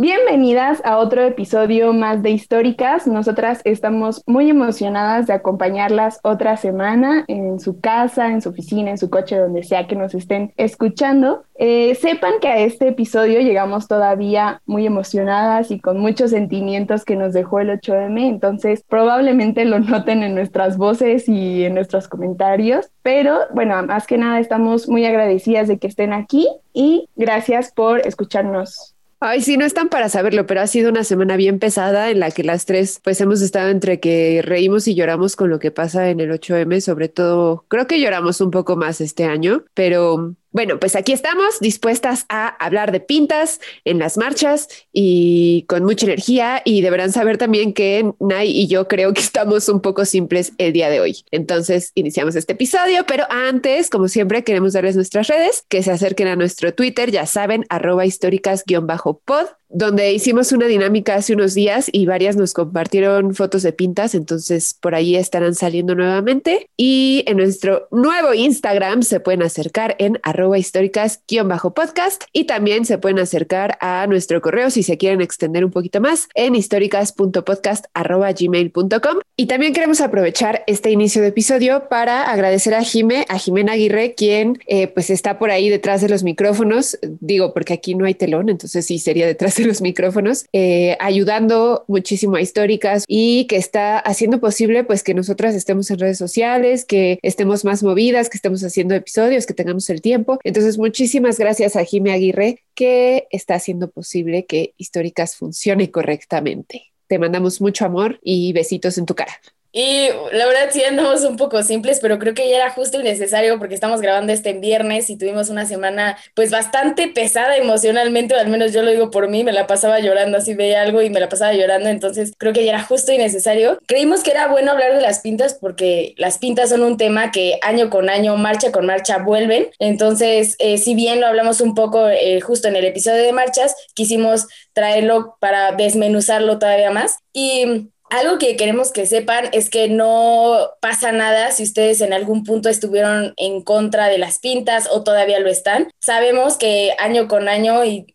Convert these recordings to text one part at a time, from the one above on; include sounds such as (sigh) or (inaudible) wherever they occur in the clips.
Bienvenidas a otro episodio más de Históricas. Nosotras estamos muy emocionadas de acompañarlas otra semana en su casa, en su oficina, en su coche, donde sea que nos estén escuchando. Eh, sepan que a este episodio llegamos todavía muy emocionadas y con muchos sentimientos que nos dejó el 8M, entonces probablemente lo noten en nuestras voces y en nuestros comentarios. Pero bueno, más que nada estamos muy agradecidas de que estén aquí y gracias por escucharnos. Ay, sí, no están para saberlo, pero ha sido una semana bien pesada en la que las tres pues hemos estado entre que reímos y lloramos con lo que pasa en el 8M, sobre todo creo que lloramos un poco más este año, pero bueno, pues aquí estamos dispuestas a hablar de pintas en las marchas y con mucha energía y deberán saber también que Nay y yo creo que (laughs) estamos un poco simples el día de hoy. Entonces iniciamos este episodio, pero antes, como siempre, queremos darles nuestras redes, que se acerquen a nuestro Twitter, ya saben, arroba históricas-pod donde hicimos una dinámica hace unos días y varias nos compartieron fotos de pintas, entonces por ahí estarán saliendo nuevamente. Y en nuestro nuevo Instagram se pueden acercar en arroba históricas-podcast y también se pueden acercar a nuestro correo si se quieren extender un poquito más en históricas.podcast.gmail.com. Y también queremos aprovechar este inicio de episodio para agradecer a Jime, a Jimena Aguirre, quien eh, pues está por ahí detrás de los micrófonos, digo porque aquí no hay telón, entonces sí sería detrás de los micrófonos, eh, ayudando muchísimo a históricas y que está haciendo posible pues que nosotras estemos en redes sociales, que estemos más movidas, que estemos haciendo episodios, que tengamos el tiempo. Entonces, muchísimas gracias a Jimé Aguirre que está haciendo posible que históricas funcione correctamente. Te mandamos mucho amor y besitos en tu cara. Y la verdad sí andamos un poco simples, pero creo que ya era justo y necesario porque estamos grabando este viernes y tuvimos una semana pues bastante pesada emocionalmente, o al menos yo lo digo por mí, me la pasaba llorando, así veía algo y me la pasaba llorando, entonces creo que ya era justo y necesario. Creímos que era bueno hablar de las pintas porque las pintas son un tema que año con año, marcha con marcha vuelven, entonces eh, si bien lo hablamos un poco eh, justo en el episodio de marchas, quisimos traerlo para desmenuzarlo todavía más y algo que queremos que sepan es que no pasa nada si ustedes en algún punto estuvieron en contra de las pintas o todavía lo están. Sabemos que año con año y,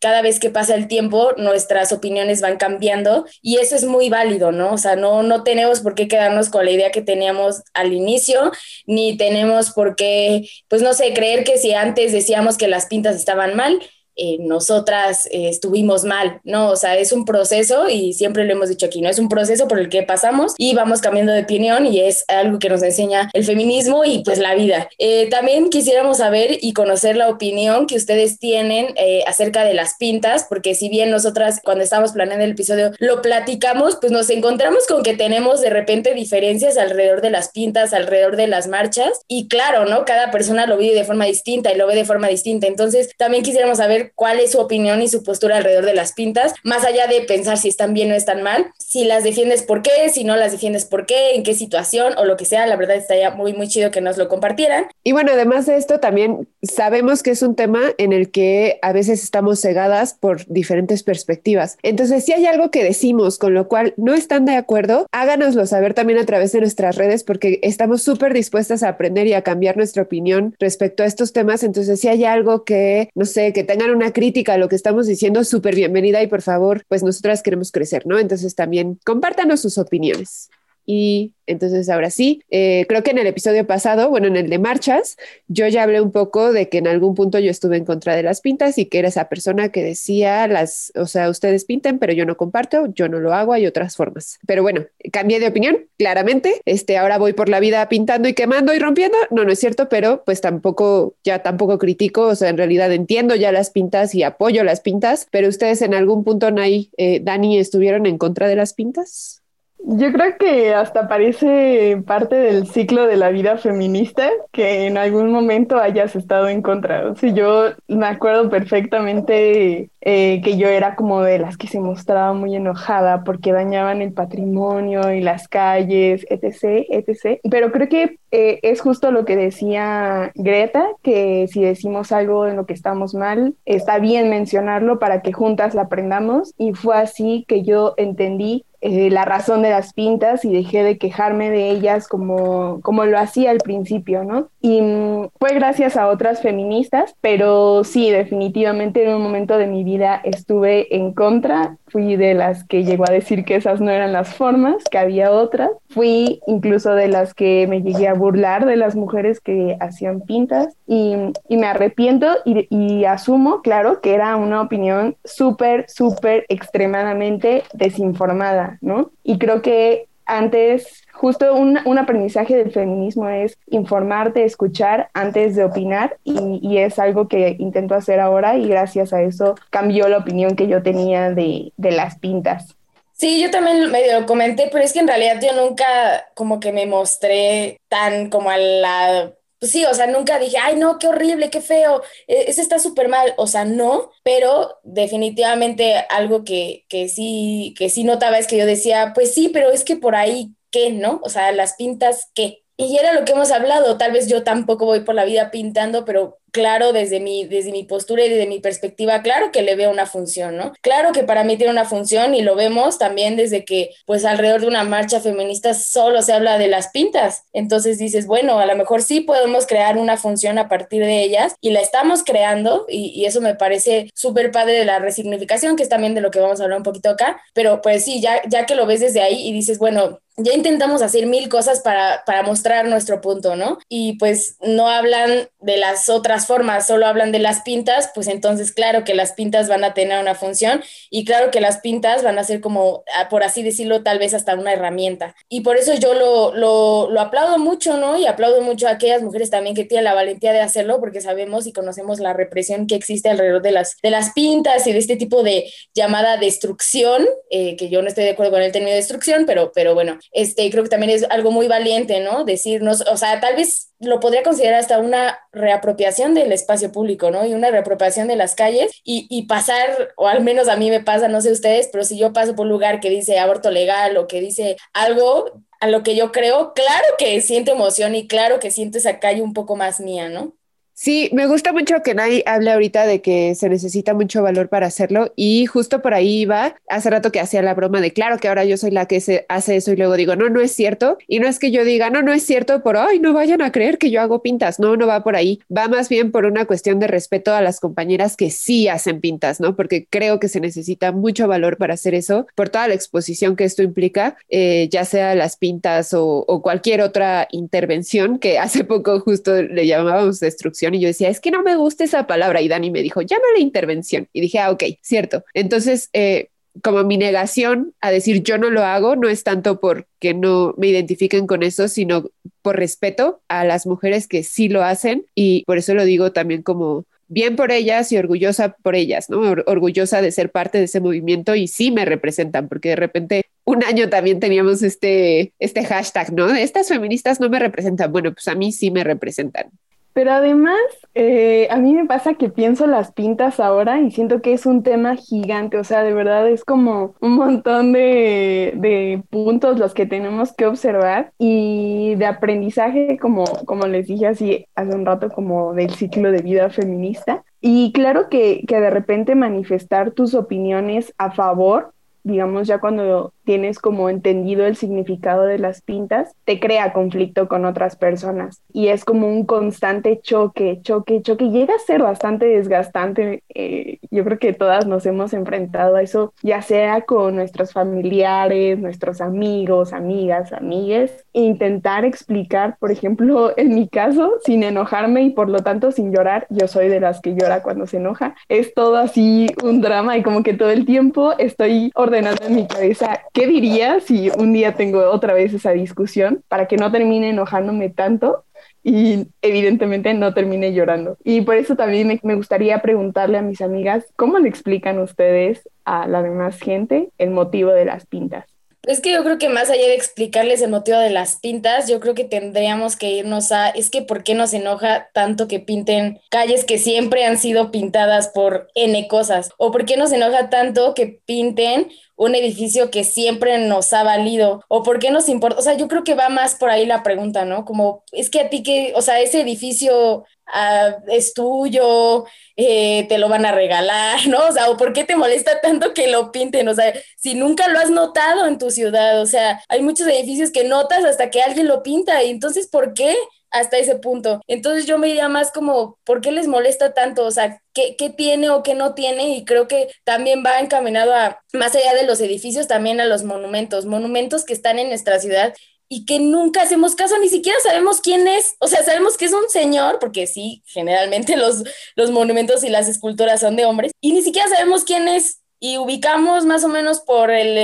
cada vez que pasa el tiempo nuestras opiniones van cambiando y eso es muy válido, ¿no? O sea, no, no tenemos por qué quedarnos con la idea que teníamos al inicio, ni tenemos por qué, pues no sé, creer que si antes decíamos que las pintas estaban mal, eh, nosotras eh, estuvimos mal, ¿no? O sea, es un proceso y siempre lo hemos dicho aquí, ¿no? Es un proceso por el que pasamos y vamos cambiando de opinión y es algo que nos enseña el feminismo y pues la vida. Eh, también quisiéramos saber y conocer la opinión que ustedes tienen acerca de las pintas, porque si bien nosotras cuando estábamos planeando el episodio lo platicamos, pues nos encontramos con que tenemos de repente diferencias alrededor de las pintas, alrededor de las marchas y claro, ¿no? Cada persona lo vive de forma distinta y lo ve de forma distinta. Entonces, también quisiéramos saber cuál es su opinión y su postura alrededor de las pintas, más allá de pensar si están bien o están mal, si las defiendes por qué, si no las defiendes por qué, en qué situación o lo que sea, la verdad estaría muy, muy chido que nos lo compartieran. Y bueno, además de esto, también sabemos que es un tema en el que a veces estamos cegadas por diferentes perspectivas. Entonces, si hay algo que decimos con lo cual no están de acuerdo, háganoslo saber también a través de nuestras redes porque estamos súper dispuestas a aprender y a cambiar nuestra opinión respecto a estos temas. Entonces, si hay algo que, no sé, que tengan una crítica a lo que estamos diciendo, súper bienvenida y por favor, pues nosotras queremos crecer, ¿no? Entonces también compártanos sus opiniones. Y entonces ahora sí, eh, creo que en el episodio pasado, bueno, en el de marchas, yo ya hablé un poco de que en algún punto yo estuve en contra de las pintas y que era esa persona que decía las, o sea, ustedes pinten, pero yo no comparto, yo no lo hago, hay otras formas. Pero bueno, cambié de opinión, claramente. Este, ahora voy por la vida pintando y quemando y rompiendo. No, no es cierto, pero pues tampoco, ya tampoco critico, o sea, en realidad entiendo ya las pintas y apoyo las pintas, pero ustedes en algún punto, Nay, eh, Dani, estuvieron en contra de las pintas. Yo creo que hasta parece parte del ciclo de la vida feminista que en algún momento hayas estado en contra. O sea, yo me acuerdo perfectamente eh, que yo era como de las que se mostraba muy enojada porque dañaban el patrimonio y las calles, etc., etc. Pero creo que eh, es justo lo que decía Greta, que si decimos algo en lo que estamos mal, está bien mencionarlo para que juntas la aprendamos. Y fue así que yo entendí eh, la razón de las pintas y dejé de quejarme de ellas como, como lo hacía al principio, ¿no? Y mm, fue gracias a otras feministas, pero sí, definitivamente en un momento de mi vida estuve en contra, fui de las que llegó a decir que esas no eran las formas, que había otras, fui incluso de las que me llegué a burlar de las mujeres que hacían pintas y, y me arrepiento y, y asumo, claro, que era una opinión súper, súper extremadamente desinformada ¿no? Y creo que antes, justo un, un, aprendizaje del feminismo es informarte, escuchar antes de opinar y, es algo que intento hacer ahora y gracias a eso cambió la opinión que yo tenía de, de las pintas. Sí, yo también medio lo comenté, pero es que en realidad yo nunca como que me mostré tan como a la pues sí, o sea, nunca dije, ay, no, qué horrible, qué feo, e, ese está súper mal, o sea, no, pero definitivamente algo que, que, sí, que sí notaba es que yo decía, pues sí, pero es que por ahí, ¿qué, no? O sea, las pintas, ¿qué? Y era lo que hemos hablado, tal vez yo tampoco voy por la vida pintando, pero claro, desde mi, desde mi postura y desde mi perspectiva, claro que le veo una función, ¿no? Claro que para mí tiene una función y lo vemos también desde que, pues alrededor de una marcha feminista solo se habla de las pintas. Entonces dices, bueno, a lo mejor sí podemos crear una función a partir de ellas y la estamos creando y, y eso me parece súper padre de la resignificación, que es también de lo que vamos a hablar un poquito acá, pero pues sí, ya, ya que lo ves desde ahí y dices, bueno, ya intentamos hacer mil cosas para, para mostrar nuestro punto, ¿no? Y pues no hablan de las otras formas, solo hablan de las pintas, pues entonces claro que las pintas van a tener una función y claro que las pintas van a ser como, ah, por así decirlo, tal vez hasta una herramienta. Y por eso yo lo, lo, aplaudo mucho, ¿no? Y aplaudo mucho a aquellas mujeres también que tienen la valentía de hacerlo porque sabemos y conocemos la represión que existe alrededor de las, de las pintas y de este tipo de llamada destrucción, eh, que yo no estoy de acuerdo con el término destrucción, pero, pero bueno, este, creo que también es algo muy valiente, ¿no? Decirnos, o sea, tal vez lo podría considerar hasta una reapropiación del espacio público, ¿no? Y una reapropiación de las calles y, y, pasar, o al menos a mí me pasa, no sé ustedes, pero si yo paso por un lugar que dice aborto legal o que dice algo a lo que yo creo, claro que siento emoción y claro que siento esa calle un poco más mía, ¿no? Sí, me gusta mucho que nadie hable ahorita de que se necesita mucho valor para hacerlo y justo por ahí iba hace rato que hacía la broma de claro que ahora yo soy la que se hace eso y luego digo no, no es cierto y no es que yo diga no, no es cierto por ay, no vayan a creer que yo hago pintas, no, no va por ahí, va más bien por una cuestión de respeto a las compañeras que sí hacen pintas, ¿no? Porque creo que se necesita mucho valor para hacer eso por toda la exposición que esto implica, eh, ya sea las pintas o, o cualquier otra intervención que hace poco justo le llamábamos destrucción y yo decía, es que no me gusta esa palabra. Y Dani me dijo, llámale intervención. Y dije, ah, ok, cierto. Entonces, eh, como mi negación a decir yo no lo hago no es tanto porque no me identifiquen con eso, sino por respeto a las mujeres que sí lo hacen y por eso lo digo también como bien por ellas y orgullosa por ellas, ¿no? Orgullosa de ser parte de ese movimiento y sí me representan, porque de repente un año también teníamos este, este hashtag, ¿no? Estas feministas no me representan. Bueno, pues a mí sí me representan. Pero además, eh, a mí me pasa que pienso las pintas ahora y siento que es un tema gigante, o sea, de verdad es como un montón de, de puntos los que tenemos que observar y de aprendizaje, como, como les dije así hace un rato, como del ciclo de vida feminista. Y claro que, que de repente manifestar tus opiniones a favor digamos, ya cuando tienes como entendido el significado de las pintas, te crea conflicto con otras personas y es como un constante choque, choque, choque. Llega a ser bastante desgastante. Eh, yo creo que todas nos hemos enfrentado a eso, ya sea con nuestros familiares, nuestros amigos, amigas, amigues. Intentar explicar, por ejemplo, (laughs) en mi caso, sin enojarme y por lo tanto sin llorar, yo soy de las que llora cuando se enoja. Es todo así un drama y como que todo el tiempo estoy ordenando en mi cabeza ¿qué diría si un día tengo otra vez esa discusión para que no termine enojándome tanto y evidentemente no termine llorando? Y por eso también me, gustaría preguntarle a mis amigas, ¿cómo le explican ustedes a la demás gente el motivo de las pintas? Es que yo creo que más allá de explicarles el motivo de las pintas, yo creo que tendríamos que irnos a, es que ¿por qué nos enoja tanto que pinten calles que siempre han sido pintadas por N cosas? ¿O por qué nos enoja tanto que pinten un edificio que siempre nos ha valido? ¿O por qué nos importa? O sea, yo creo que va más por ahí la pregunta, ¿no? Como, es que a ti que, o sea, ese edificio ah, es tuyo, eh, te lo van a regalar, ¿no? O sea, ¿o por qué te molesta tanto que lo pinten? O sea, si nunca lo has notado en tu ciudad, o sea, hay muchos edificios que notas hasta que alguien lo pinta, y entonces, ¿por qué? hasta ese punto. Entonces yo me iría más como, ¿por qué les molesta tanto? O sea, ¿qué, ¿qué, tiene o qué no tiene? Y creo que también va encaminado a, más allá de los edificios, también a los monumentos, monumentos que están en nuestra ciudad y que nunca hacemos caso, ni siquiera sabemos quién es, o sea, sabemos que es un señor, porque sí, generalmente (laughs) los, los monumentos y las esculturas son de hombres, y ni siquiera sabemos quién es, y ubicamos más o menos por el,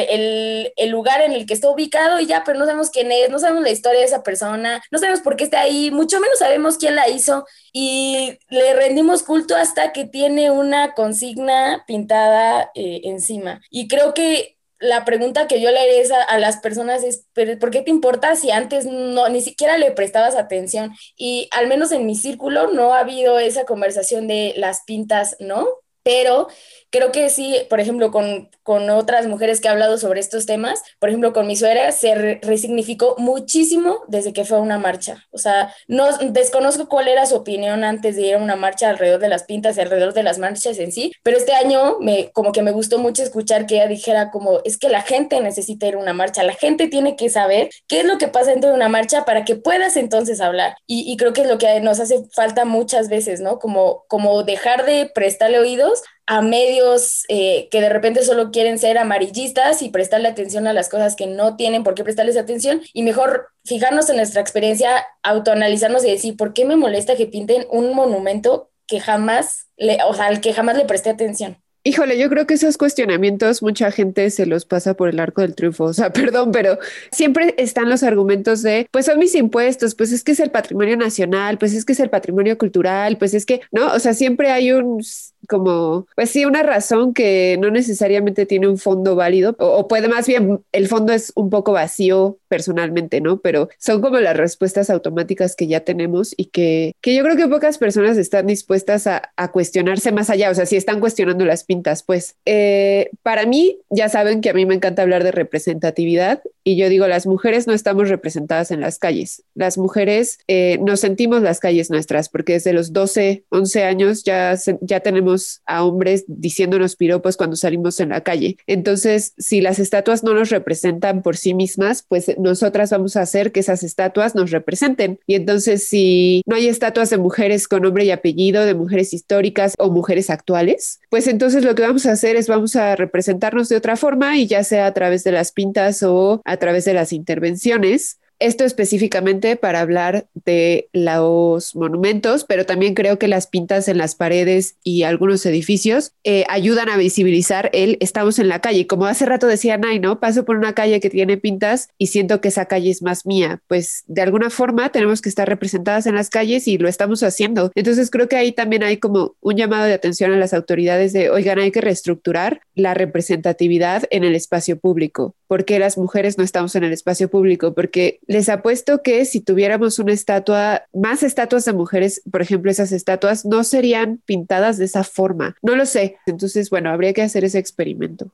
el, lugar en el que está ubicado y ya, pero no sabemos quién es, no sabemos la historia de esa persona, no sabemos por qué está ahí, mucho menos sabemos quién la hizo y le rendimos culto hasta que tiene una consigna pintada eh, encima. Y creo que la pregunta que yo le haré a, a, las personas es, ¿por qué te importa si antes no, ni siquiera le prestabas atención? Y al menos en mi círculo no ha habido esa conversación de las pintas, ¿no? Pero creo que sí, por ejemplo, con, con, otras mujeres que he hablado sobre estos temas, por ejemplo, con mi suegra se resignificó muchísimo desde que fue a una marcha. O sea, no desconozco cuál era su opinión antes de ir a una marcha alrededor de las pintas y alrededor de las marchas en sí, pero este año me, como que me gustó mucho escuchar que ella dijera como, es que la gente necesita ir a una marcha, la gente tiene que saber qué es lo que pasa dentro de una marcha para que puedas entonces hablar. Y, y creo que es lo que nos hace falta muchas veces, ¿no? Como, como dejar de prestarle oídos a medios eh, que de repente solo quieren ser amarillistas y prestarle atención a las cosas que no tienen por qué prestarles atención y mejor fijarnos en nuestra experiencia, autoanalizarnos y decir, ¿por qué me molesta que pinten un monumento que jamás, le, o sea, al que jamás le presté atención? Híjole, yo creo que esos cuestionamientos mucha gente se los pasa por el arco del triunfo. O sea, (laughs) perdón, pero siempre están los argumentos de, pues son mis impuestos, pues es que es el patrimonio nacional, pues es que es el patrimonio cultural, pues es que, ¿no? O sea, siempre hay un como, pues sí, una razón que no necesariamente tiene un fondo válido, o, puede más bien, el fondo es un poco vacío personalmente, ¿no? Pero son como las respuestas automáticas que ya tenemos y que, que yo creo que pocas personas están dispuestas a, a cuestionarse más allá, o sea, si están cuestionando las pintas, pues eh, para mí, ya saben que a mí me encanta hablar de representatividad y yo digo, las mujeres no estamos representadas en las calles, las mujeres eh, nos sentimos las calles nuestras, porque desde los 12, 11 años ya, ya tenemos a hombres diciéndonos piropos cuando salimos en la calle. Entonces, si las estatuas no nos representan por sí mismas, pues nosotras vamos a hacer que esas estatuas nos representen. Y entonces, si no hay estatuas de mujeres con nombre y apellido, de mujeres históricas o mujeres actuales, pues entonces lo que vamos a hacer es vamos a representarnos de otra forma y ya sea a través de las pintas o a través de las intervenciones esto específicamente para hablar de los monumentos, pero también creo que las pintas en las paredes y algunos edificios eh, ayudan a visibilizar el estamos en la calle. Como hace rato decía Nay, ¿no? Paso por una calle que tiene pintas y siento que esa calle es más mía. Pues de alguna forma tenemos que estar representadas en las calles y lo estamos haciendo. Entonces creo que ahí también hay como un llamado de atención a las autoridades de, oigan, hay que reestructurar la representatividad en el espacio público. ¿Por qué las mujeres no estamos en el espacio público? Porque les apuesto que si tuviéramos una estatua, más estatuas de mujeres, por ejemplo, esas estatuas no serían pintadas de esa forma. No lo sé. Entonces, bueno, habría que hacer ese experimento.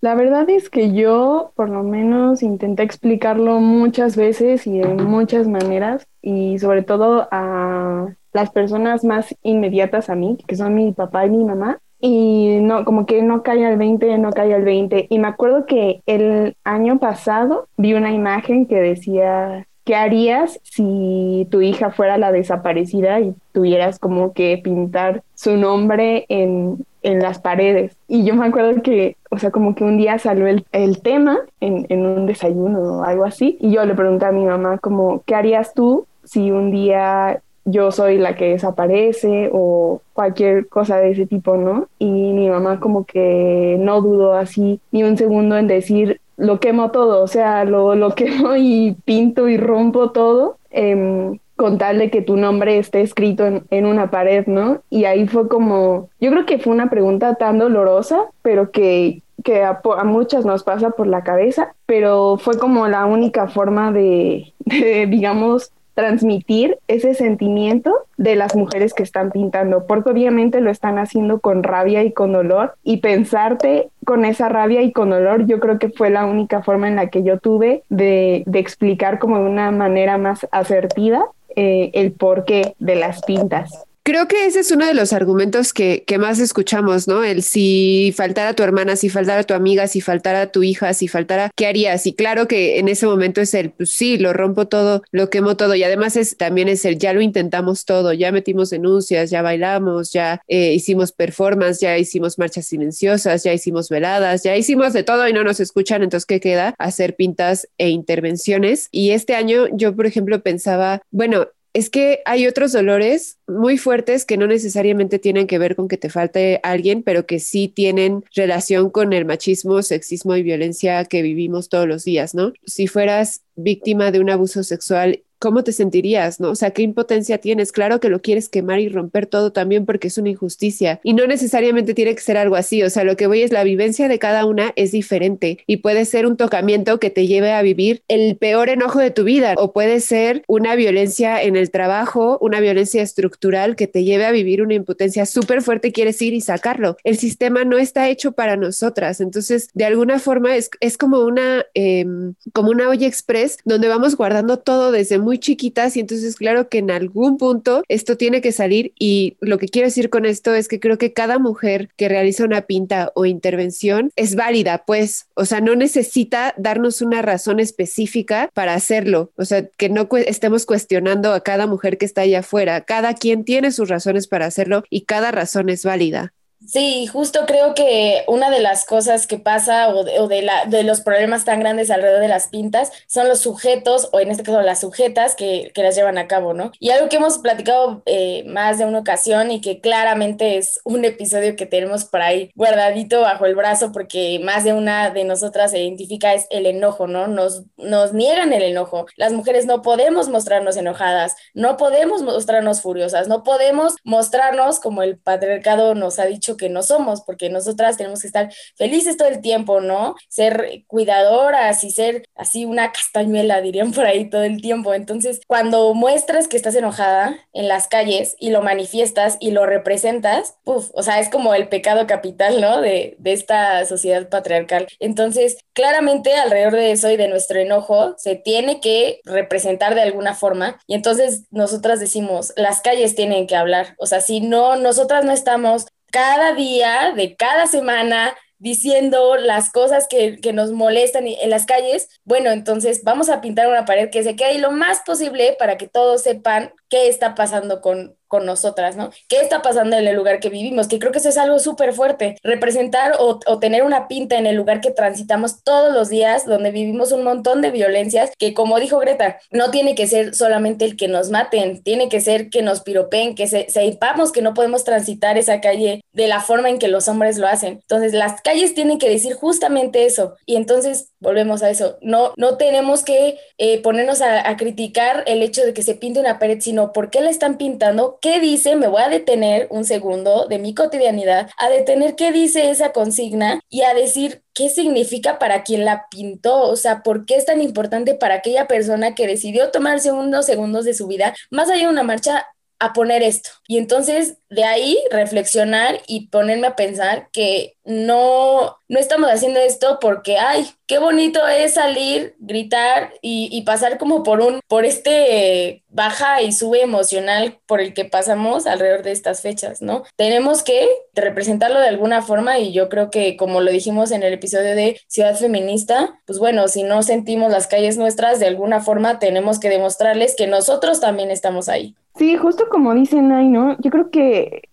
La verdad es que yo, por lo menos, intenté explicarlo muchas veces y de muchas maneras, y sobre todo a las personas más inmediatas a mí, que son mi papá y mi mamá, y no, como que no cae al 20, no cae al 20. Y me acuerdo que el año pasado vi una imagen que decía, ¿qué harías si tu hija fuera la desaparecida y tuvieras como que pintar su nombre en, en las paredes? Y yo me acuerdo que, o sea, como que un día salió el, el tema en, en un desayuno o algo así, y yo le pregunté a mi mamá como, ¿qué harías tú si un día yo soy la que desaparece o cualquier cosa de ese tipo, ¿no? Y mi mamá como que no dudó así ni un segundo en decir, lo quemo todo, o sea, lo, lo (laughs) quemo y pinto y rompo todo. Eh, con tal de que tu nombre esté escrito en, en, una pared, ¿no? Y ahí fue como, yo creo que fue una pregunta tan dolorosa, pero que, que a, a muchas nos pasa por la cabeza, pero fue como la única forma de, (laughs) de digamos, transmitir ese sentimiento de las mujeres que están pintando, porque obviamente lo están haciendo con rabia y con dolor y pensarte con esa rabia y con dolor yo creo que fue la única forma en la que yo tuve de, de explicar como de una manera más asertiva eh, el porqué de las pintas. Creo que ese es uno de los argumentos que, más escuchamos, ¿no? El si faltara tu hermana, si faltara tu amiga, si faltara tu hija, si faltara, ¿qué harías? Y claro que en ese momento es el, pues sí, lo rompo todo, lo quemo todo. Y además es también es el, ya lo intentamos todo, ya metimos denuncias, ya bailamos, ya eh, hicimos performance, ya hicimos marchas silenciosas, ya hicimos veladas, ya hicimos de todo y no nos escuchan. Entonces, ¿qué queda? Hacer pintas e intervenciones. Y este año yo, por ejemplo, pensaba, bueno, es que hay otros dolores muy fuertes que no necesariamente tienen que ver con que te falte alguien, pero que sí tienen relación con el machismo, sexismo y violencia que vivimos todos los días, ¿no? Si fueras víctima de un abuso sexual ¿cómo te sentirías? ¿No? O sea, ¿qué impotencia tienes? Claro que lo quieres quemar y romper todo también porque es una injusticia y no necesariamente tiene que ser algo así. O sea, lo que voy es la vivencia de cada una es diferente y puede ser un tocamiento que te lleve a vivir el peor enojo de tu vida o puede ser una violencia en el trabajo, una violencia estructural que te lleve a vivir una impotencia súper fuerte quieres ir y sacarlo. El sistema no está hecho para nosotras. Entonces, de alguna forma es, es como una, eh, como una olla express donde vamos guardando todo desde muy muy chiquitas y entonces claro que en algún punto esto tiene que salir y lo que quiero decir con esto es que creo que cada mujer que realiza una pinta o intervención es válida, pues, o sea, no necesita darnos una razón específica para hacerlo, o sea, que no estemos cuestionando a cada mujer que está allá afuera, cada quien tiene sus razones para hacerlo y cada razón es válida. Sí, justo creo que una de las cosas que pasa o, de, la, de, los problemas tan grandes alrededor de las pintas son los sujetos o en este caso las sujetas que, que las llevan a cabo, ¿no? Y algo que hemos platicado eh, más de una ocasión y que claramente es un episodio que tenemos por ahí guardadito bajo el brazo porque más de una de nosotras se identifica es el enojo, ¿no? Nos, nos niegan el enojo. Las mujeres no podemos mostrarnos enojadas, no podemos mostrarnos furiosas, no podemos mostrarnos como el patriarcado nos ha dicho que no somos, porque nosotras tenemos que estar felices todo el tiempo, ¿no? Ser cuidadoras y ser así una castañuela, dirían por ahí todo el tiempo. Entonces, cuando muestras que estás enojada en las calles y lo manifiestas y lo representas, puff, o sea, es como el pecado capital, ¿no? De, de esta sociedad patriarcal. Entonces, claramente alrededor de eso y de nuestro enojo se tiene que representar de alguna forma y entonces nosotras decimos, las calles tienen que hablar, o sea, si no, nosotras no estamos cada día de cada semana diciendo las cosas que, que, nos molestan en las calles, bueno, entonces vamos a pintar una pared que se quede ahí lo más posible para que todos sepan qué está pasando con, con nosotras, ¿no? ¿Qué está pasando en el lugar que vivimos? Que creo que eso es algo súper fuerte, representar o, o, tener una pinta en el lugar que transitamos todos los días, donde vivimos un montón de violencias, que como dijo Greta, no tiene que ser solamente el que nos maten, tiene que ser que nos piropen, que se, sepamos que no podemos transitar esa calle de la forma en que los hombres lo hacen. Entonces, las calles tienen que decir justamente eso. Y entonces, volvemos a eso, no, no tenemos que eh, ponernos a, a criticar el hecho de que se pinte una pared, sino por qué la están pintando, ¿Qué dice? Me voy a detener un segundo de mi cotidianidad, a detener qué dice esa consigna y a decir qué significa para quien la pintó, o sea, por qué es tan importante para aquella persona que decidió tomarse unos segundos de su vida, más allá de una marcha, a poner esto. Y entonces de ahí reflexionar y ponerme a pensar que no, no estamos haciendo esto porque, ay, qué bonito es salir, gritar y, y, pasar como por un, por este baja y sube emocional por el que pasamos alrededor de estas fechas, ¿no? Tenemos que representarlo de alguna forma y yo creo que como lo dijimos en el episodio de Ciudad Feminista, pues bueno, si no sentimos las calles nuestras, de alguna forma tenemos que demostrarles que nosotros también estamos ahí. Sí, justo como dicen ahí, ¿no? Yo creo que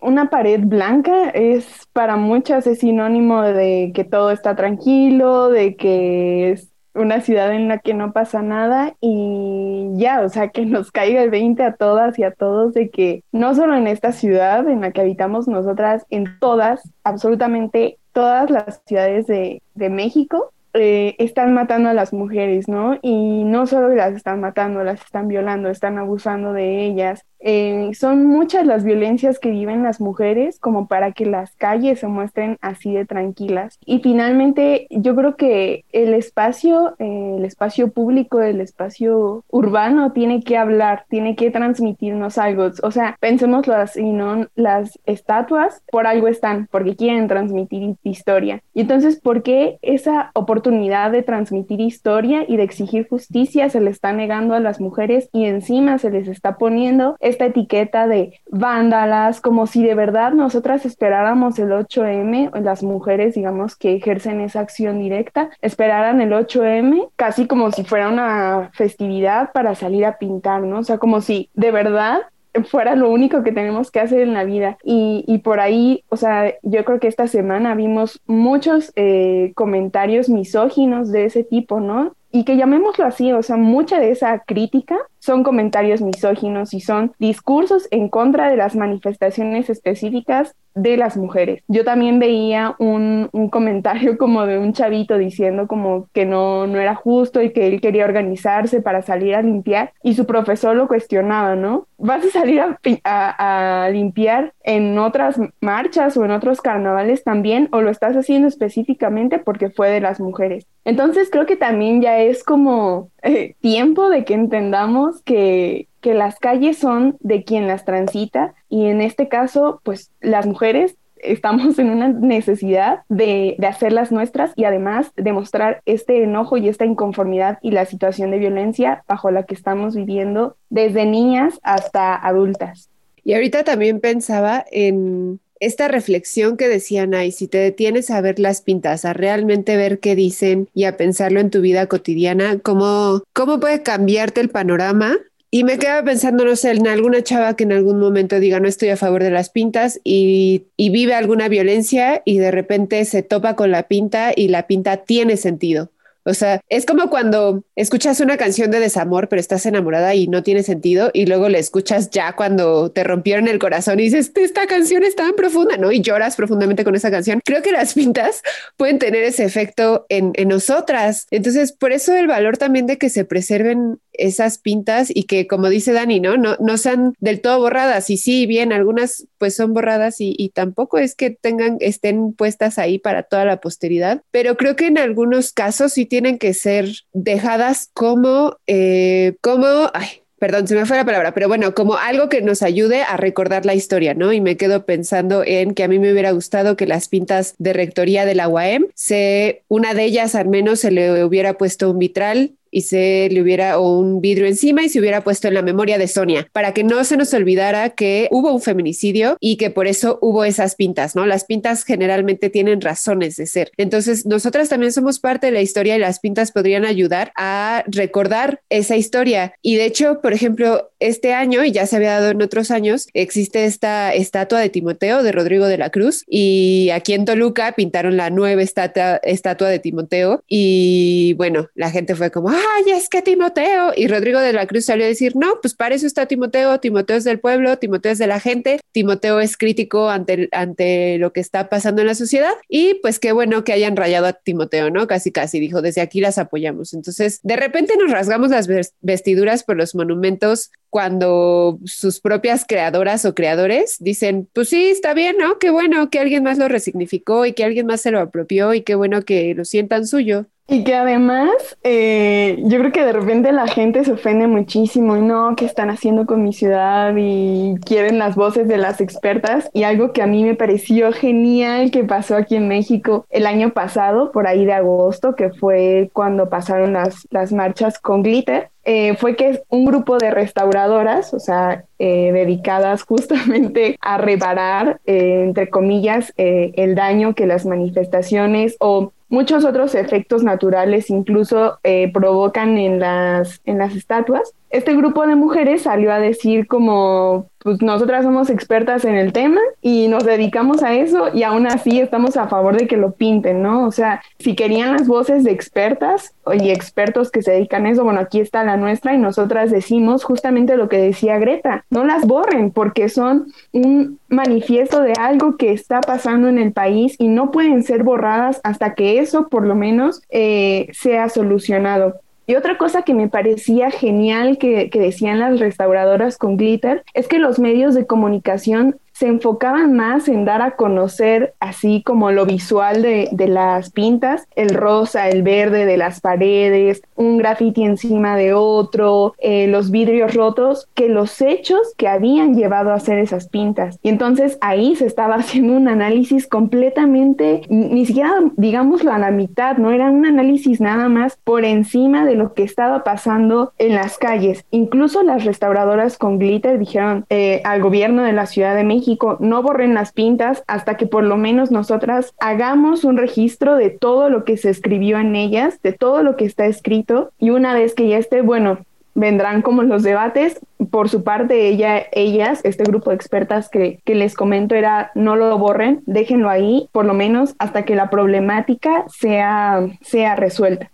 una pared blanca es para muchas es sinónimo de que todo está tranquilo, de que es una ciudad en la que no pasa nada y ya, o sea, que nos caiga el 20 a todas y a todos de que no solo en esta ciudad en la que habitamos nosotras, en todas, absolutamente todas las ciudades de, de México, eh, están matando a las mujeres, ¿no? Y no solo las están matando, las están violando, están abusando de ellas, eh, son muchas las violencias que viven las mujeres como para que las calles se muestren así de tranquilas. Y finalmente yo creo que el espacio, eh, el espacio público, el espacio urbano tiene que hablar, tiene que transmitirnos algo. O sea, pensémoslo así, ¿no? Las estatuas por algo están, porque quieren transmitir historia. Y entonces, ¿por qué esa oportunidad de transmitir historia y de exigir justicia se le está negando a las mujeres y encima se les está poniendo esta etiqueta de vándalas, como si de verdad nosotras esperáramos el 8M, las mujeres, digamos, que ejercen esa acción directa, esperaran el 8M casi como si fuera una festividad para salir a pintar, ¿no? O sea, como si de verdad fuera lo único que tenemos que hacer en la vida. Y, y por ahí, o sea, yo creo que esta semana vimos muchos eh, comentarios misóginos de ese tipo, ¿no? Y que llamémoslo así, o sea, mucha de esa crítica son comentarios misóginos y son discursos en contra de las manifestaciones específicas de las mujeres. Yo también veía un, un, comentario (laughs) como de un chavito diciendo como que no, no era justo y que él quería organizarse para salir a limpiar y su profesor lo cuestionaba, ¿no? ¿Vas a salir a, a, a limpiar en otras marchas o en otros carnavales también o lo estás haciendo específicamente porque fue de las mujeres? Entonces creo que también ya es como eh, tiempo de que entendamos que, que las calles son de quien las transita y en este caso, pues las mujeres estamos en una necesidad de, de, hacerlas nuestras y además demostrar este enojo y esta inconformidad y la situación de violencia bajo la que estamos viviendo desde niñas hasta adultas. Y ahorita también pensaba en esta reflexión que decían ahí, si te detienes a ver las pintas, a realmente ver qué dicen y a pensarlo en tu vida cotidiana, cómo, cómo puede cambiarte el panorama y me quedaba pensando, no sé, en alguna chava que en algún momento diga no estoy a favor de las pintas y, y, vive alguna violencia y de repente se topa con la pinta y la pinta tiene sentido. O sea, es como cuando escuchas una canción de desamor, pero estás enamorada y no tiene sentido, y luego la escuchas ya cuando te rompieron el corazón y dices, esta canción es tan profunda, ¿no? Y lloras profundamente con esa canción. Creo que las (laughs) pintas pueden tener ese efecto en, en nosotras. Entonces, por eso el valor también de que se preserven esas pintas y que, como dice Dani, ¿no? No, no sean del todo borradas. Y sí, bien, algunas pues son borradas y, y tampoco es que tengan, estén puestas ahí para toda la posteridad, pero creo que en algunos casos sí tienen que ser dejadas como, eh, como, ay, perdón, se me fue la palabra, pero bueno, como algo que nos ayude a recordar la historia, ¿no? Y me quedo pensando en que a mí me hubiera gustado que las pintas de rectoría de la UAM, se, una de ellas al menos se le hubiera puesto un vitral y se le hubiera o un vidrio encima y se hubiera puesto en la memoria de Sonia para que no se nos olvidara que hubo un feminicidio y que por eso hubo esas pintas, ¿no? Las pintas generalmente tienen razones de ser. Entonces, nosotras también somos parte de la historia y las pintas podrían ayudar a recordar esa historia. Y de hecho, por ejemplo, este año, y ya se había dado en otros años, existe esta estatua de Timoteo de Rodrigo de la Cruz y aquí en Toluca pintaron la nueva estatua, estatua de Timoteo y bueno, la gente fue como, ay, es que Timoteo. Y Rodrigo de la Cruz salió a decir, no, pues para eso está Timoteo, Timoteo es del pueblo, Timoteo es de la gente, Timoteo es crítico ante, ante lo que está pasando en la sociedad y pues qué bueno que hayan rayado a Timoteo, ¿no? Casi, casi dijo, desde aquí las apoyamos. Entonces, de repente nos rasgamos las vestiduras por los monumentos cuando sus propias creadoras o creadores dicen, pues sí, está bien, ¿no? Qué bueno que alguien más lo resignificó y que alguien más se lo apropió y qué bueno que lo sientan suyo. Y que además, eh, yo creo que de repente la gente se ofende muchísimo y no, ¿qué están haciendo con mi ciudad? Y quieren las voces de las expertas. Y algo que a mí me pareció genial que pasó aquí en México el año pasado, por ahí de agosto, que fue cuando pasaron las, las marchas con glitter. Eh, fue que un grupo de restauradoras, o sea, eh, dedicadas justamente a reparar, eh, entre comillas, el daño que las manifestaciones o muchos otros efectos naturales incluso provocan en las, en las estatuas, este grupo de mujeres salió a decir como, pues nosotras somos expertas en el tema y nos dedicamos a eso y aún así estamos a favor de que lo pinten, ¿no? O sea, si querían las voces de expertas y expertos que se dedican a eso, bueno, aquí está la nuestra y nosotras decimos justamente lo que decía Greta, no las borren porque son un manifiesto de algo que está pasando en el país y no pueden ser borradas hasta que eso por lo menos eh, sea solucionado. Y otra cosa que me parecía genial que, que, decían las restauradoras con glitter es que los medios de comunicación se enfocaban más en dar a conocer así como lo visual de, de, las pintas, el rosa, el verde de las paredes, un graffiti encima de otro, eh, los vidrios rotos, que los hechos que habían llevado a hacer esas pintas. Y entonces ahí se estaba (laughs) haciendo un análisis completamente, ni siquiera digámoslo a la mitad, no era un análisis nada más por encima de lo que estaba pasando en las calles. Incluso las restauradoras con glitter dijeron eh, al gobierno de la Ciudad de México, no borren las pintas hasta que por lo menos nosotras hagamos un registro de todo lo que se escribió en ellas, de todo lo que está escrito y una vez que ya esté, bueno, vendrán como los debates. Por su parte, ella, ellas, este grupo de expertas que, que, les comento era no lo borren, déjenlo ahí, por lo menos hasta que la problemática sea, sea resuelta.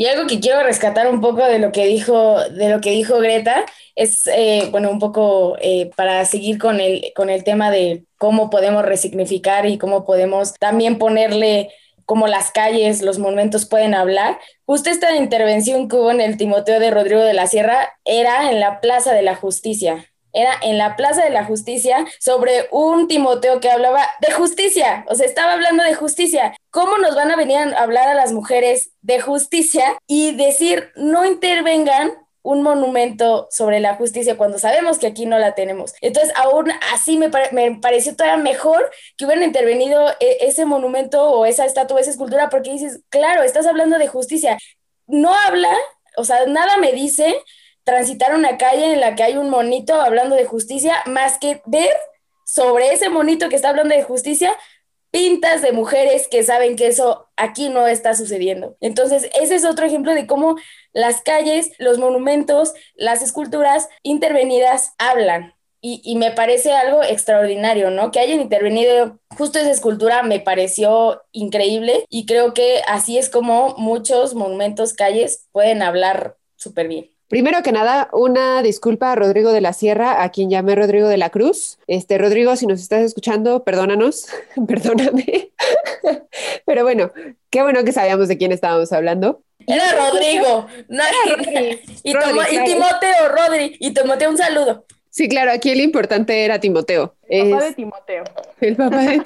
Y algo que quiero rescatar un poco de lo que dijo, de lo que dijo Greta es, eh, bueno, un poco eh, para seguir con el, con el tema de cómo podemos resignificar y cómo podemos también ponerle cómo las calles, los monumentos pueden hablar. Justo esta intervención que hubo en el Timoteo de Rodrigo de la Sierra era en la Plaza de la Justicia era en la Plaza de la Justicia sobre un Timoteo que hablaba de justicia, o sea, estaba hablando de justicia. ¿Cómo nos van a venir a hablar a las mujeres de justicia y decir no intervengan un monumento sobre la justicia cuando sabemos que aquí no la tenemos. Entonces, aún así me, me pareció todavía mejor que hubieran intervenido e ese monumento o esa estatua, esa escultura, porque dices, claro, estás hablando de justicia. No habla, o sea, nada me dice transitar una calle en la que hay un monito hablando de justicia, más que ver sobre ese monito que está hablando de justicia pintas de mujeres que saben que eso aquí no está sucediendo. Entonces, ese es otro ejemplo de cómo las calles, los monumentos, las esculturas intervenidas hablan. Y, me parece algo extraordinario, ¿no? Que hayan intervenido justo esa escultura me pareció increíble y creo que así es como muchos monumentos, calles pueden hablar súper bien. Primero que nada, una disculpa a Rodrigo de la Sierra, a quien llamé Rodrigo de la Cruz. Este, Rodrigo, si nos estás escuchando, perdónanos, (laughs) perdóname. (laughs) Pero bueno, qué bueno que sabíamos de quién estábamos hablando. Era Rodrigo, no era Rodri. (laughs) Y, y Timoteo, Rodri, y Timoteo, un saludo. Sí, claro, aquí el importante era Timoteo. El papá de Timoteo. El papá de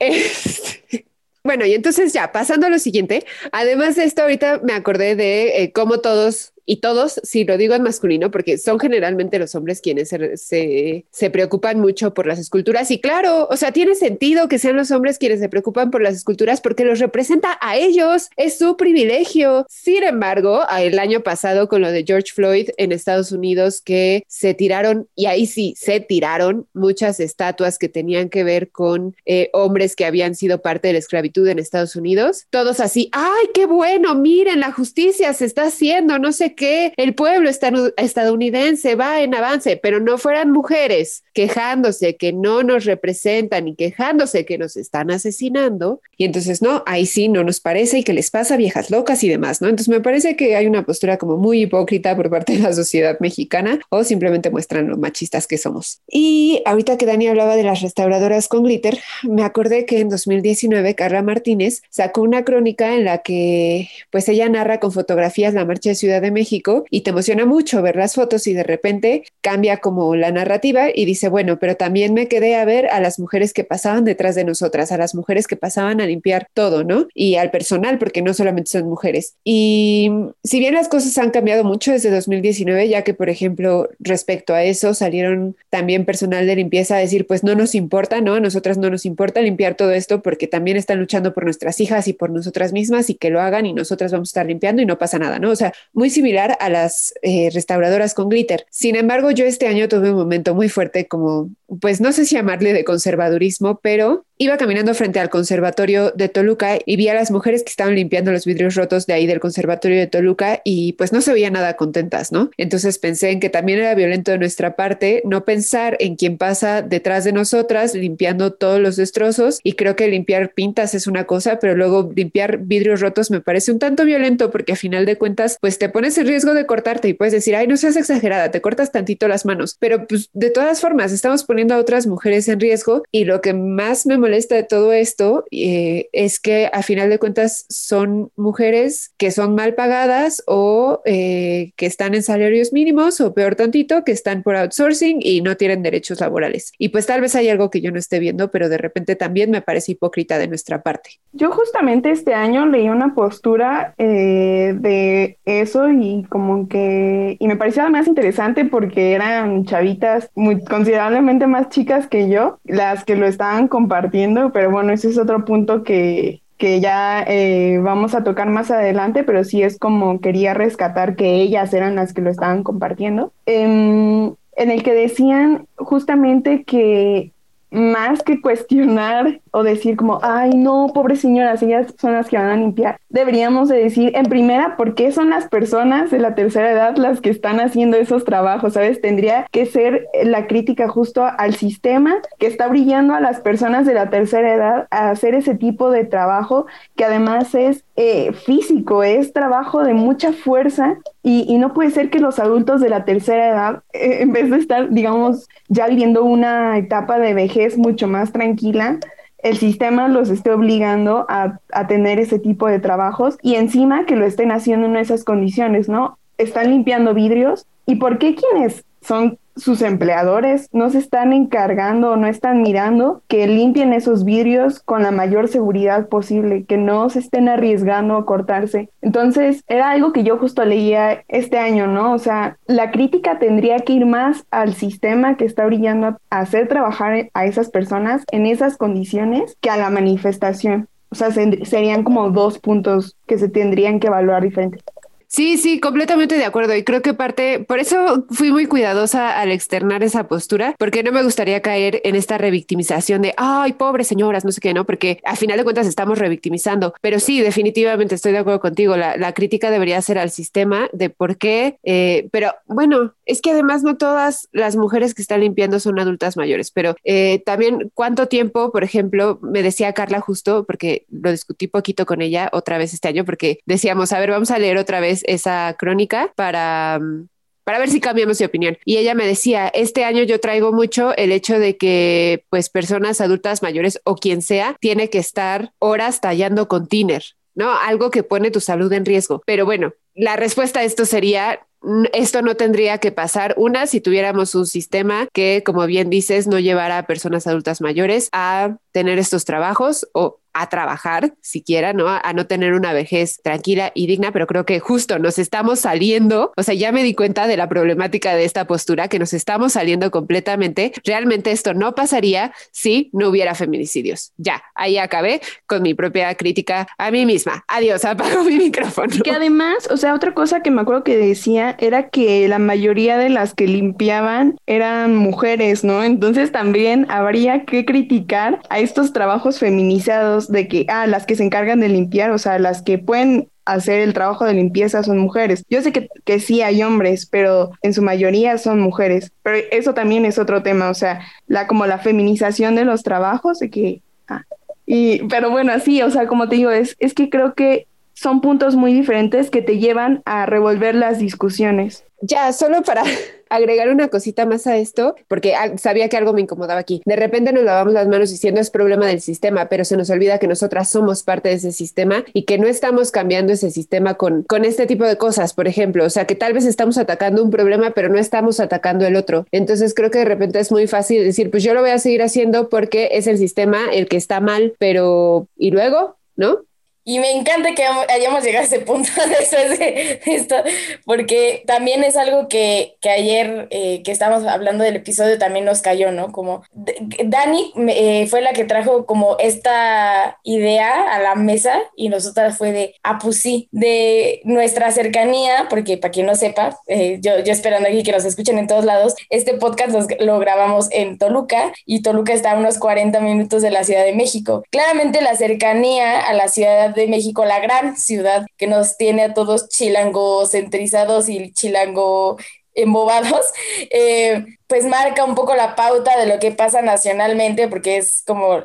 este, Bueno, y entonces ya, pasando a lo siguiente, además de esto, ahorita me acordé de eh, cómo todos y todos, si lo digo en masculino, porque son generalmente los hombres quienes se, se, preocupan mucho por las esculturas. Y claro, o sea, tiene sentido que sean los hombres quienes se preocupan por las esculturas porque los representa a ellos, es su privilegio. Sin embargo, el año pasado con lo de George Floyd en Estados Unidos, que se tiraron, y ahí sí, se tiraron muchas estatuas que tenían que ver con eh, hombres que habían sido parte de la esclavitud en Estados Unidos, todos así, ay, qué bueno, miren, la justicia se está haciendo, no sé que el pueblo estadounidense va en avance, pero no fueran mujeres quejándose que no nos representan y quejándose que nos están asesinando. Y entonces, no, ahí sí no nos parece y que les pasa viejas locas y demás, ¿no? Entonces me parece que hay una postura como muy hipócrita por parte de la sociedad mexicana o simplemente muestran lo machistas que somos. Y ahorita que Dani hablaba de las restauradoras con glitter, me acordé que en 2019 Carla Martínez sacó una crónica en la que pues ella narra con fotografías la marcha de Ciudad de México y te emociona mucho ver las fotos y de repente cambia como la narrativa y dice, bueno, pero también me quedé a ver a las mujeres que pasaban detrás de nosotras, a las mujeres que pasaban a limpiar todo, ¿no? Y al personal, porque no solamente son mujeres. Y si bien las cosas han cambiado mucho desde 2019, ya que, por ejemplo, respecto a eso, salieron también personal de limpieza a decir, pues no nos importa, ¿no? A nosotras no nos importa limpiar todo esto porque también están luchando por nuestras hijas y por nosotras mismas y que lo hagan y nosotras vamos a estar limpiando y no pasa nada, ¿no? O sea, muy similar a las eh, restauradoras con glitter. Sin embargo, yo este año tuve un momento muy fuerte como pues no sé si llamarle de conservadurismo, pero Iba caminando frente al conservatorio de Toluca y vi a las mujeres que estaban limpiando los vidrios rotos de ahí del conservatorio de Toluca y pues no se veían nada contentas, ¿no? Entonces pensé en que también era violento de nuestra parte no pensar en quién pasa detrás de nosotras limpiando todos los destrozos y creo que limpiar pintas es una cosa, pero luego limpiar vidrios rotos me parece un tanto violento porque a final de cuentas pues te pones en riesgo de cortarte y puedes decir, ay, no seas exagerada, te cortas tantito las manos, pero pues de todas formas estamos poniendo a otras mujeres en riesgo y lo que más me molesta de todo esto eh, es que a final de cuentas son mujeres que son mal pagadas o eh, que están en salarios mínimos o peor tantito, que están por outsourcing y no tienen derechos laborales. Y pues tal vez hay algo que yo no esté viendo, pero de repente también me parece hipócrita de nuestra parte. Yo justamente este año leí una postura eh, de eso y como que, y me pareció además interesante porque eran chavitas muy considerablemente más chicas que yo, las que lo estaban compartiendo pero bueno, ese es otro punto que, que ya eh, vamos a tocar más adelante, pero sí es como quería rescatar que ellas eran las que lo estaban compartiendo, em, en el que decían justamente que más que cuestionar o decir como, ay, no, pobres señoras, ellas son las que van a limpiar. Deberíamos de decir, en primera, ¿por qué son las personas de la tercera edad las que están haciendo esos trabajos? ¿Sabes? Tendría que ser la crítica justo al sistema que está brillando a las personas de la tercera edad a hacer ese tipo de trabajo que además es eh, físico, es trabajo de mucha fuerza y, no puede ser que los adultos de la tercera edad, eh, en vez de estar, digamos, ya viviendo una etapa de vejez mucho más tranquila, el sistema los esté obligando a, a, tener ese tipo de trabajos y encima que lo estén haciendo en esas condiciones, ¿no? Están limpiando vidrios. ¿Y por qué quienes son sus empleadores no se están encargando o no están mirando que limpien esos vidrios con la mayor seguridad posible, que no se estén arriesgando a cortarse. Entonces, era algo que yo justo leía este año, ¿no? O sea, la crítica tendría que ir más al sistema que está brillando a hacer trabajar a esas personas en esas condiciones que a la manifestación. O sea, serían como dos puntos que se tendrían que evaluar diferentes. Sí, sí, completamente de acuerdo. Y creo que parte, por eso fui muy cuidadosa al externar esa postura, porque no me gustaría caer en esta revictimización de, ay, pobres señoras, no sé qué, ¿no? Porque al final de cuentas estamos revictimizando. Pero sí, definitivamente estoy de acuerdo contigo. La, crítica debería ser al sistema de por qué, eh, pero bueno, es que además no todas las mujeres que están limpiando son adultas mayores, pero eh, también cuánto tiempo, por ejemplo, me decía Carla justo, porque lo discutí poquito con ella otra vez este año, porque decíamos, a ver, vamos a leer otra vez esa crónica para para ver si cambiamos de opinión. Y ella me decía, este año yo traigo mucho el hecho de que pues personas adultas mayores o quien sea tiene que estar horas tallando con tiner, ¿no? Algo que pone tu salud en riesgo. Pero bueno, la respuesta a esto sería esto no tendría que pasar. Una, si tuviéramos un sistema que, como bien dices, no llevara a personas adultas mayores a tener estos trabajos o a trabajar siquiera, ¿no? A, no tener una vejez tranquila y digna, pero creo que justo nos estamos saliendo, o sea, ya me di cuenta de la problemática de esta postura, que nos estamos saliendo completamente. Realmente esto no pasaría si no hubiera feminicidios. Ya, ahí acabé con mi propia crítica a mí misma. Adiós, (laughs) apago mi micrófono. Que además, o sea, otra cosa que me acuerdo que decía era que la mayoría de las que limpiaban eran mujeres, ¿no? Entonces también habría que criticar a estos trabajos feminizados de que, ah, las que se encargan de limpiar, o sea, las que pueden hacer el trabajo de limpieza son mujeres. Yo sé que, que sí hay hombres, pero en su mayoría son mujeres. Pero eso también es otro tema, o sea, la como la feminización de los trabajos, de que, ah, y, pero bueno, así, o sea, como te digo, es, es que creo que son puntos muy diferentes que te llevan a revolver las discusiones. Ya, solo para (laughs) agregar una cosita más a esto, porque sabía que algo me incomodaba aquí. De repente nos lavamos las manos diciendo es problema del sistema, pero se nos olvida que nosotras somos parte de ese sistema y que no estamos cambiando ese sistema con, con este tipo de cosas, por ejemplo. O sea, que tal vez estamos atacando un problema, pero no estamos atacando el otro. Entonces creo que de repente es muy fácil decir, pues yo lo voy a seguir haciendo porque es el sistema el que está mal, pero ¿y luego? ¿No? Y me encanta que hayamos llegado a ese punto (laughs) de esto, porque también es algo que, que ayer eh, que estábamos hablando del episodio también nos cayó, ¿no? Como Dani eh, fue la que trajo como esta idea a la mesa y nosotras fue de, ah, pues sí, de nuestra cercanía, porque para quien no sepa, eh, yo, yo esperando aquí que nos escuchen en todos lados, este podcast lo grabamos en Toluca y Toluca está a unos 40 minutos de la Ciudad de México. Claramente la cercanía a la Ciudad de México, la gran ciudad que nos tiene a todos chilangocentrizados y chilango embobados, (laughs) eh, pues marca un poco la pauta de lo que pasa nacionalmente, porque es como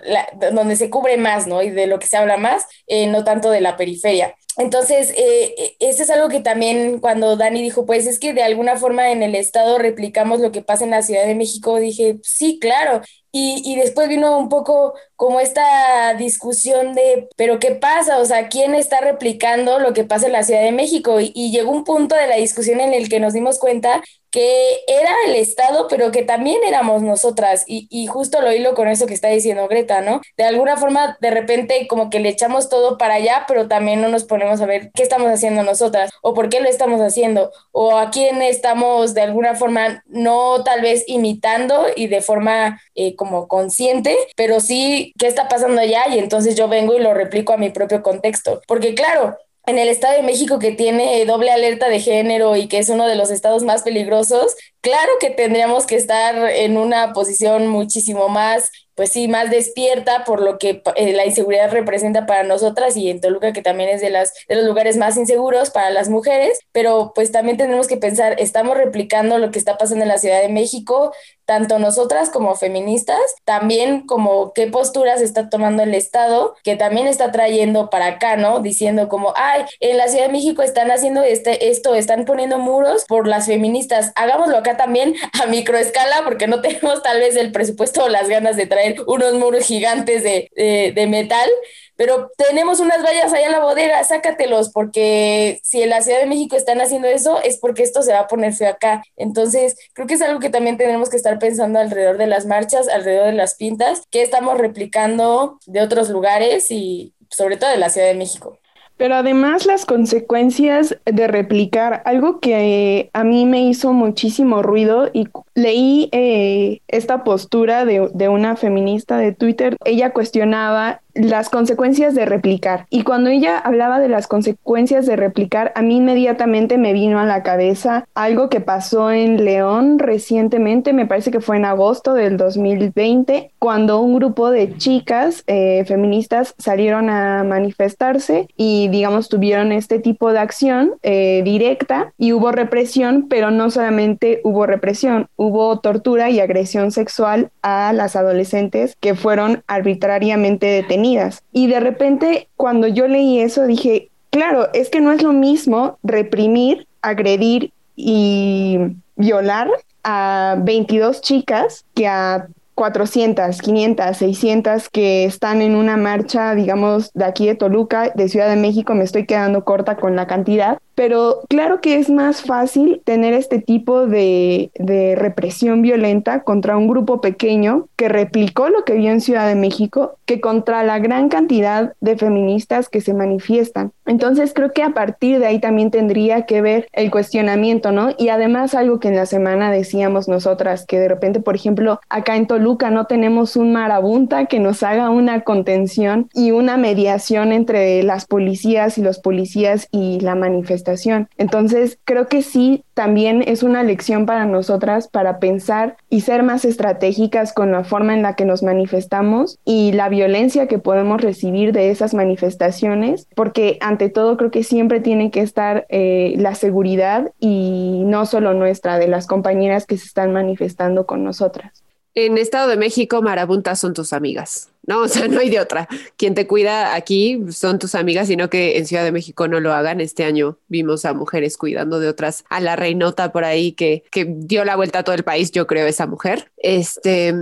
donde se cubre más, ¿no? Y de lo que se habla más, eh, no tanto de la periferia. Entonces, eh, eso es algo que también cuando Dani dijo, pues es que de alguna forma en el Estado replicamos lo que pasa en la Ciudad de México, dije, sí, claro. Y, y, después vino un poco como esta discusión de, pero ¿qué pasa? O sea, ¿quién está replicando lo que pasa en la Ciudad de México? Y, y llegó un punto de la discusión en el que nos dimos cuenta que era el Estado, pero que también éramos nosotras. Y, y, justo lo hilo con eso que está diciendo Greta, ¿no? De alguna forma, de repente, como que le echamos todo para allá, pero también no nos ponemos a ver qué estamos haciendo nosotras, o por qué lo estamos haciendo, o a quién estamos de alguna forma, no tal vez imitando y de forma eh, como consciente, pero sí qué está pasando allá. Y entonces yo vengo y lo replico a mi propio contexto. Porque, claro, en el Estado de México que tiene doble alerta de género y que es uno de los estados más peligrosos, claro que tendríamos que estar en una posición muchísimo más pues sí, más despierta por lo que eh, la inseguridad representa para nosotras y en Toluca que también es de, las, de los lugares más inseguros para las mujeres, pero pues también tenemos que pensar, estamos replicando lo que está pasando en la Ciudad de México, tanto nosotras como feministas, también como qué posturas está tomando el Estado, que también está trayendo para acá, ¿no? Diciendo como, ay, en la Ciudad de México están haciendo este, esto, están poniendo muros por las feministas, hagámoslo acá también a microescala porque no (laughs) tenemos tal vez el presupuesto o las ganas de traer unos muros gigantes de, de, metal, pero tenemos unas vallas allá en la bodega, sácatelos, porque si en la Ciudad de México están haciendo eso, es porque esto se va a poner feo acá. Entonces, creo que es algo que también tenemos que estar pensando alrededor de las marchas, alrededor de las pintas, que estamos replicando de otros lugares y sobre todo de la Ciudad de México. Pero además las consecuencias de replicar, algo que a mí me hizo muchísimo ruido y leí eh, esta postura de, de una feminista de Twitter, ella cuestionaba las consecuencias de replicar. Y cuando ella hablaba de las consecuencias de replicar, a mí inmediatamente me vino a la cabeza algo que pasó en León recientemente, me parece que fue en agosto del 2020, cuando un grupo de chicas eh, feministas salieron a manifestarse y, digamos, tuvieron este tipo de acción eh, directa y hubo represión, pero no solamente hubo represión, hubo tortura y agresión sexual a las adolescentes que fueron arbitrariamente detenidas y de repente, cuando yo leí eso, dije, claro, es que no es lo mismo reprimir, agredir y violar a 22 chicas que a 400, 500, 600 que están en una marcha, digamos, de aquí de Toluca, de Ciudad de México, me estoy quedando corta con la cantidad, pero claro que es más fácil tener este tipo de, de, represión violenta contra un grupo pequeño que replicó lo que vio en Ciudad de México que contra la gran cantidad de feministas que se manifiestan. Entonces creo que a partir de ahí también tendría que ver el cuestionamiento, ¿no? Y además algo que en la semana decíamos nosotras, que de repente, por ejemplo, acá en Toluca no tenemos un marabunta que nos haga una contención y una mediación entre las policías y los policías y la manifestación entonces, creo que sí, también es una lección para nosotras para pensar y ser más estratégicas con la forma en la que nos manifestamos y la violencia que podemos recibir de esas manifestaciones, porque ante todo creo que siempre tiene que estar eh, la seguridad y no solo nuestra, de las compañeras que se están manifestando con nosotras. En Estado de México, marabuntas son tus amigas. No, (laughs) o sea, no hay de otra. Quien te cuida aquí son tus amigas, sino que en Ciudad de México no lo hagan. Este año vimos a mujeres cuidando de otras, a la reinota por ahí que, que dio la vuelta a todo el país, yo creo, esa mujer. Este,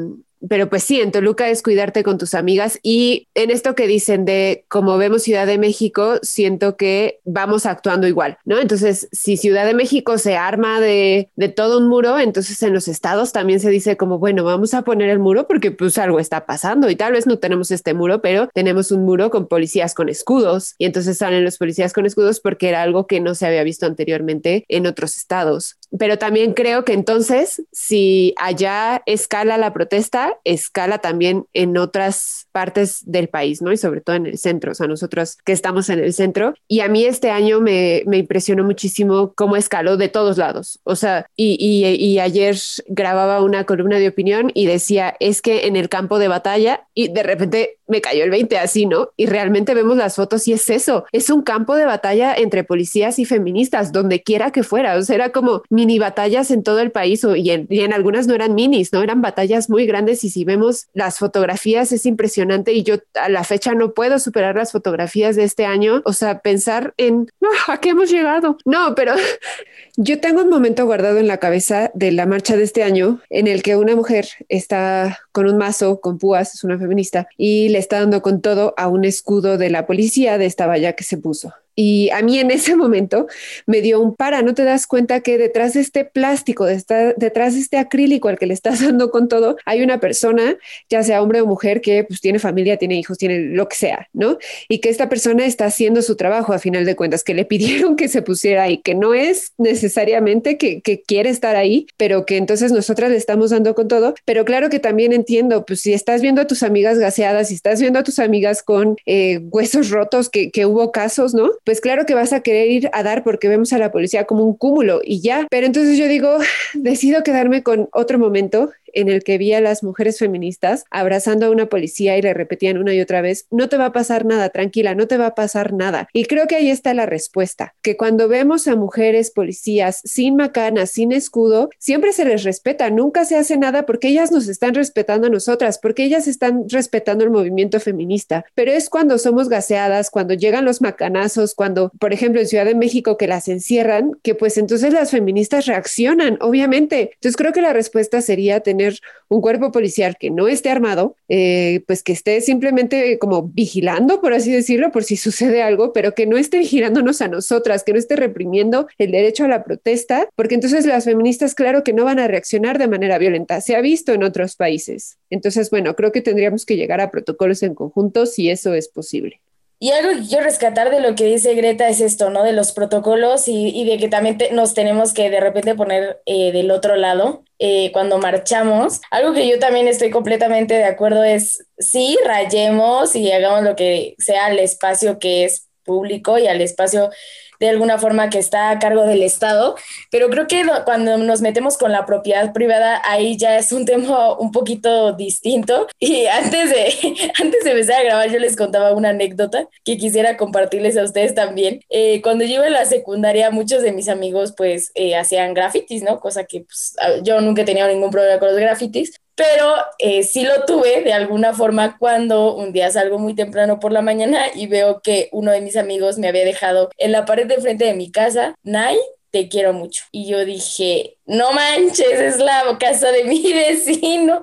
pero pues sí, en Toluca es cuidarte con tus amigas y en esto que dicen de como vemos Ciudad de México, siento que vamos actuando igual, ¿no? Entonces, si Ciudad de México se arma de, de todo un muro, entonces en los estados también se dice como, bueno, vamos a poner el muro porque pues algo está pasando y tal vez no tenemos este muro, pero tenemos un muro con policías con escudos y entonces salen los policías con escudos porque era algo que no se había visto anteriormente en otros estados. Pero también creo que entonces, si allá escala la protesta, escala también en otras partes del país, ¿no? Y sobre todo en el centro, o sea, nosotros que estamos en el centro. Y a mí este año me, me impresionó muchísimo cómo escaló de todos lados. O sea, y, y, y ayer grababa una columna de opinión y decía, es que en el campo de batalla, y de repente me cayó el 20 así, ¿no? Y realmente vemos las fotos y es eso, es un campo de batalla entre policías y feministas, donde quiera que fuera, o sea, era como mini batallas en todo el país y, en, algunas no eran minis, ¿no? Eran batallas muy grandes y si vemos las fotografías es impresionante y yo a la fecha no puedo superar las fotografías de este año, o sea, pensar en, ¿a qué hemos llegado? No, pero (laughs) yo tengo un momento guardado en la cabeza de la marcha de este año en el que una mujer está con un mazo, con púas, es una feminista, y le está dando con todo a un escudo de la policía de esta valla que se puso. Y a mí en ese (laughs) momento me dio un para, no te das cuenta que detrás de este plástico, detrás de este acrílico al que le estás (laughs) dando con todo, hay una persona, ya sea hombre o mujer, que pues tiene familia, tiene hijos, tiene lo que sea, ¿no? Y que esta persona está haciendo su trabajo a final de cuentas, que le (laughs) pidieron que se pusiera ahí, que no es necesariamente que, que quiere estar ahí, pero que entonces nosotras le estamos dando con todo. Pero claro que también entiendo, pues si estás viendo a tus amigas gaseadas, si estás viendo a tus amigas con eh, huesos rotos, que, que hubo casos, ¿no? Pues claro que vas a querer ir a dar porque vemos a la policía como un cúmulo y ya. Pero entonces yo digo, decido quedarme con otro momento en el que vi a las mujeres feministas abrazando a una policía y le repetían una y otra vez, no te va a pasar nada, tranquila, no te va a pasar nada. Y creo que ahí está la respuesta, que cuando vemos a mujeres policías sin macanas, sin escudo, siempre se les respeta, nunca se hace nada porque ellas nos están respetando a nosotras, porque ellas están respetando el movimiento feminista. Pero es cuando somos gaseadas, cuando llegan los macanazos, cuando, por ejemplo, en Ciudad de México que las encierran, que pues entonces las feministas reaccionan, obviamente. Entonces creo que la respuesta sería tener un cuerpo policial que no esté armado, eh, pues que esté simplemente como vigilando, por así decirlo, por si sucede algo, pero que no esté vigilándonos a nosotras, que no esté reprimiendo el derecho a la protesta, porque entonces las feministas, claro que no van a reaccionar de manera violenta. Se ha visto en otros países. Entonces, bueno, creo que tendríamos que llegar a protocolos en conjunto si eso es posible. Y algo que quiero rescatar de lo que dice Greta es esto, ¿no? De los protocolos y, y de que también nos tenemos que de repente poner eh, del otro lado eh, cuando marchamos. Algo que yo también estoy completamente de acuerdo es, sí, rayemos y hagamos lo que sea al espacio que es público y al espacio de alguna forma que está a cargo del Estado, pero creo que cuando nos metemos con la propiedad privada, ahí ya es un tema un poquito distinto. Y antes de, (laughs) antes de empezar a grabar, yo les contaba una anécdota que quisiera compartirles a ustedes también. Eh, cuando yo iba en la secundaria, muchos de mis amigos pues eh, hacían grafitis, ¿no? Cosa que pues, yo nunca tenido ningún problema con los grafitis, pero eh, sí lo tuve de alguna forma cuando un día salgo muy temprano por la mañana y veo que uno de mis amigos me había dejado en la pared de frente de mi casa, Nay, te quiero mucho. Y yo dije, no manches, es la casa de mi (laughs) vecino.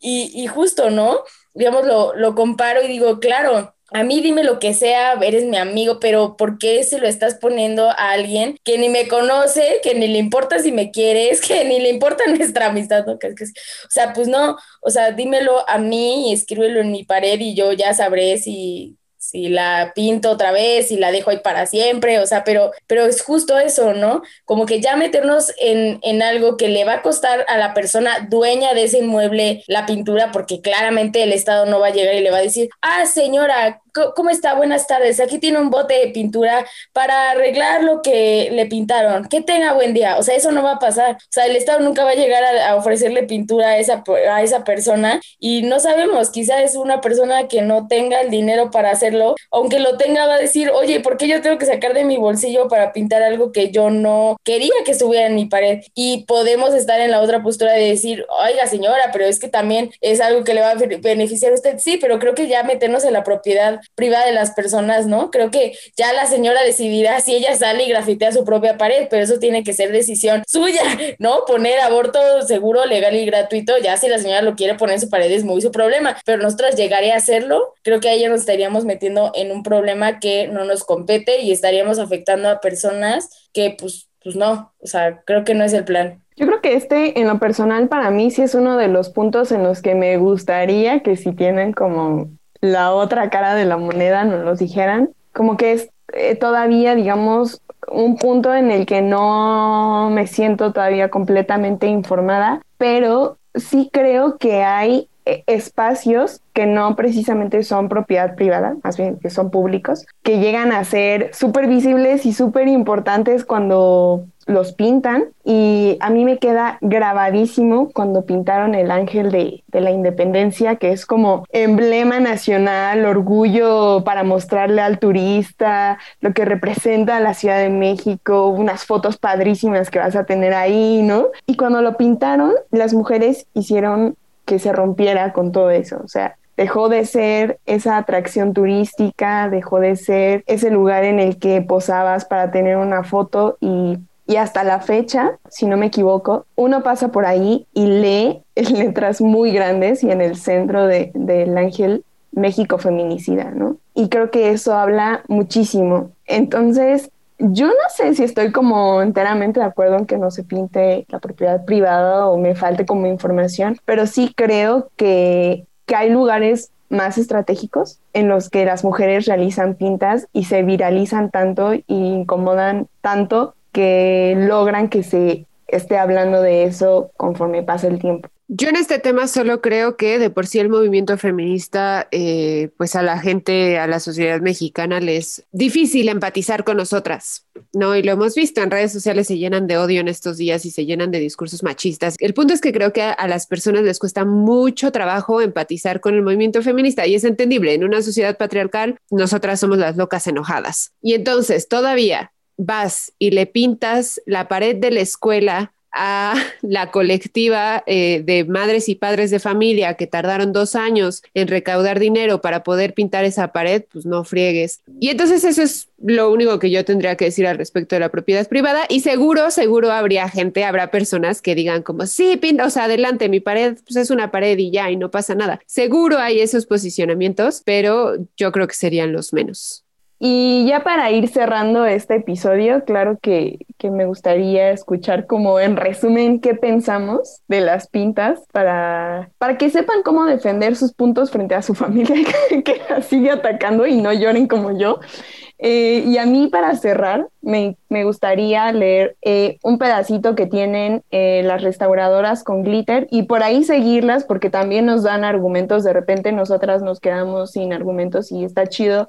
Y, y justo, ¿no? Digamos, lo, lo comparo y digo, claro, a mí dime lo que sea, eres mi amigo, pero ¿por qué se lo estás poniendo a alguien que ni me conoce, que ni le importa si me quieres, (laughs) que ni le importa nuestra amistad? que, o sea, pues no, o sea, dímelo a mí y escríbelo en mi pared y yo ya sabré si, si la pinto otra vez, si la dejo ahí para siempre, o sea, pero, pero es justo eso, ¿no? Como que ya meternos en, en algo que le va a costar a la persona dueña de ese inmueble la pintura, porque claramente el Estado no va a llegar y le va a decir, ah, señora, ¿Cómo está? Buenas tardes. Aquí tiene un bote de pintura para arreglar lo que le pintaron. Que tenga buen día. O sea, eso no va a pasar. O sea, el Estado nunca va a llegar a, ofrecerle pintura a esa, a esa persona y no sabemos. Quizá es una persona que no tenga el dinero para hacerlo. Aunque lo tenga, va a decir, oye, ¿por qué yo tengo que sacar de mi bolsillo para pintar algo que yo no quería que estuviera en mi pared? Y podemos estar en la otra postura de decir, oiga, señora, pero es que también es algo que le va a beneficiar a usted. Sí, pero creo que ya meternos en la propiedad privada de las personas, ¿no? Creo que ya la señora decidirá si ella sale y grafitea su propia pared, pero eso tiene que ser decisión suya, ¿no? Poner aborto seguro, legal y gratuito, ya si la señora lo quiere poner en su pared es muy su problema, pero nosotras llegaré a hacerlo, creo que ahí nos estaríamos metiendo en un problema que no nos compete y estaríamos afectando a personas que pues, pues no, o sea, creo que no es el plan. Yo creo que este, en lo personal, para mí sí es uno de los puntos en los que me gustaría que si tienen como la otra cara de la moneda nos los dijeran, como que es eh, todavía, digamos, un punto en el que no me siento todavía completamente informada, pero sí creo que hay eh, espacios que no precisamente son propiedad privada, más bien que son públicos, que llegan a ser súper visibles y súper importantes cuando los pintan y a mí me queda grabadísimo cuando pintaron el ángel de, la independencia, que es como emblema nacional, orgullo para mostrarle al turista lo que representa la Ciudad de México, unas fotos padrísimas que vas a tener ahí, ¿no? Y cuando lo pintaron, las mujeres hicieron que se rompiera con todo eso, o sea, dejó de ser esa atracción turística, dejó de ser ese lugar en el que posabas para tener una foto y y hasta la fecha, si no me equivoco, uno pasa por ahí y lee en letras muy grandes y en el centro del de, ángel México feminicida, ¿no? Y creo que eso habla muchísimo. Entonces, yo no sé si estoy como enteramente de acuerdo en que no se pinte la propiedad privada o me falte como información, pero sí creo que, que hay lugares más estratégicos en los que las mujeres realizan pintas y se viralizan tanto y incomodan tanto que logran que se esté hablando de eso conforme pasa el tiempo. Yo en este tema solo creo que de por sí el movimiento feminista, eh, pues a la gente, a la sociedad mexicana les difícil empatizar con nosotras, ¿no? Y lo hemos visto, en redes sociales se llenan de odio en estos días y se llenan de discursos machistas. El punto es que creo que a las personas les cuesta mucho trabajo empatizar con el movimiento feminista y es entendible, en una sociedad patriarcal nosotras somos las locas enojadas. Y entonces todavía vas y le pintas la pared de la escuela a (laughs) la colectiva eh, de madres y padres de familia que tardaron dos años en recaudar dinero para poder pintar esa pared, pues no friegues. Y entonces eso es lo único que yo tendría que decir al respecto de la propiedad privada y seguro, seguro habría gente, habrá personas que digan como, sí, pinta, o sea, adelante, mi pared pues es una pared y ya, y no pasa nada. Seguro hay esos posicionamientos, pero yo creo que serían los menos. Y ya para ir cerrando este episodio, claro que, me gustaría escuchar como en resumen qué pensamos de las pintas para, para que sepan cómo defender sus puntos frente a su (laughs) familia que, que la sigue atacando y no lloren como yo. Eh, y a mí, para cerrar, me, gustaría leer eh, un pedacito que tienen eh, las restauradoras con glitter y por ahí seguirlas porque también nos dan argumentos. De repente nosotras nos quedamos sin argumentos y está chido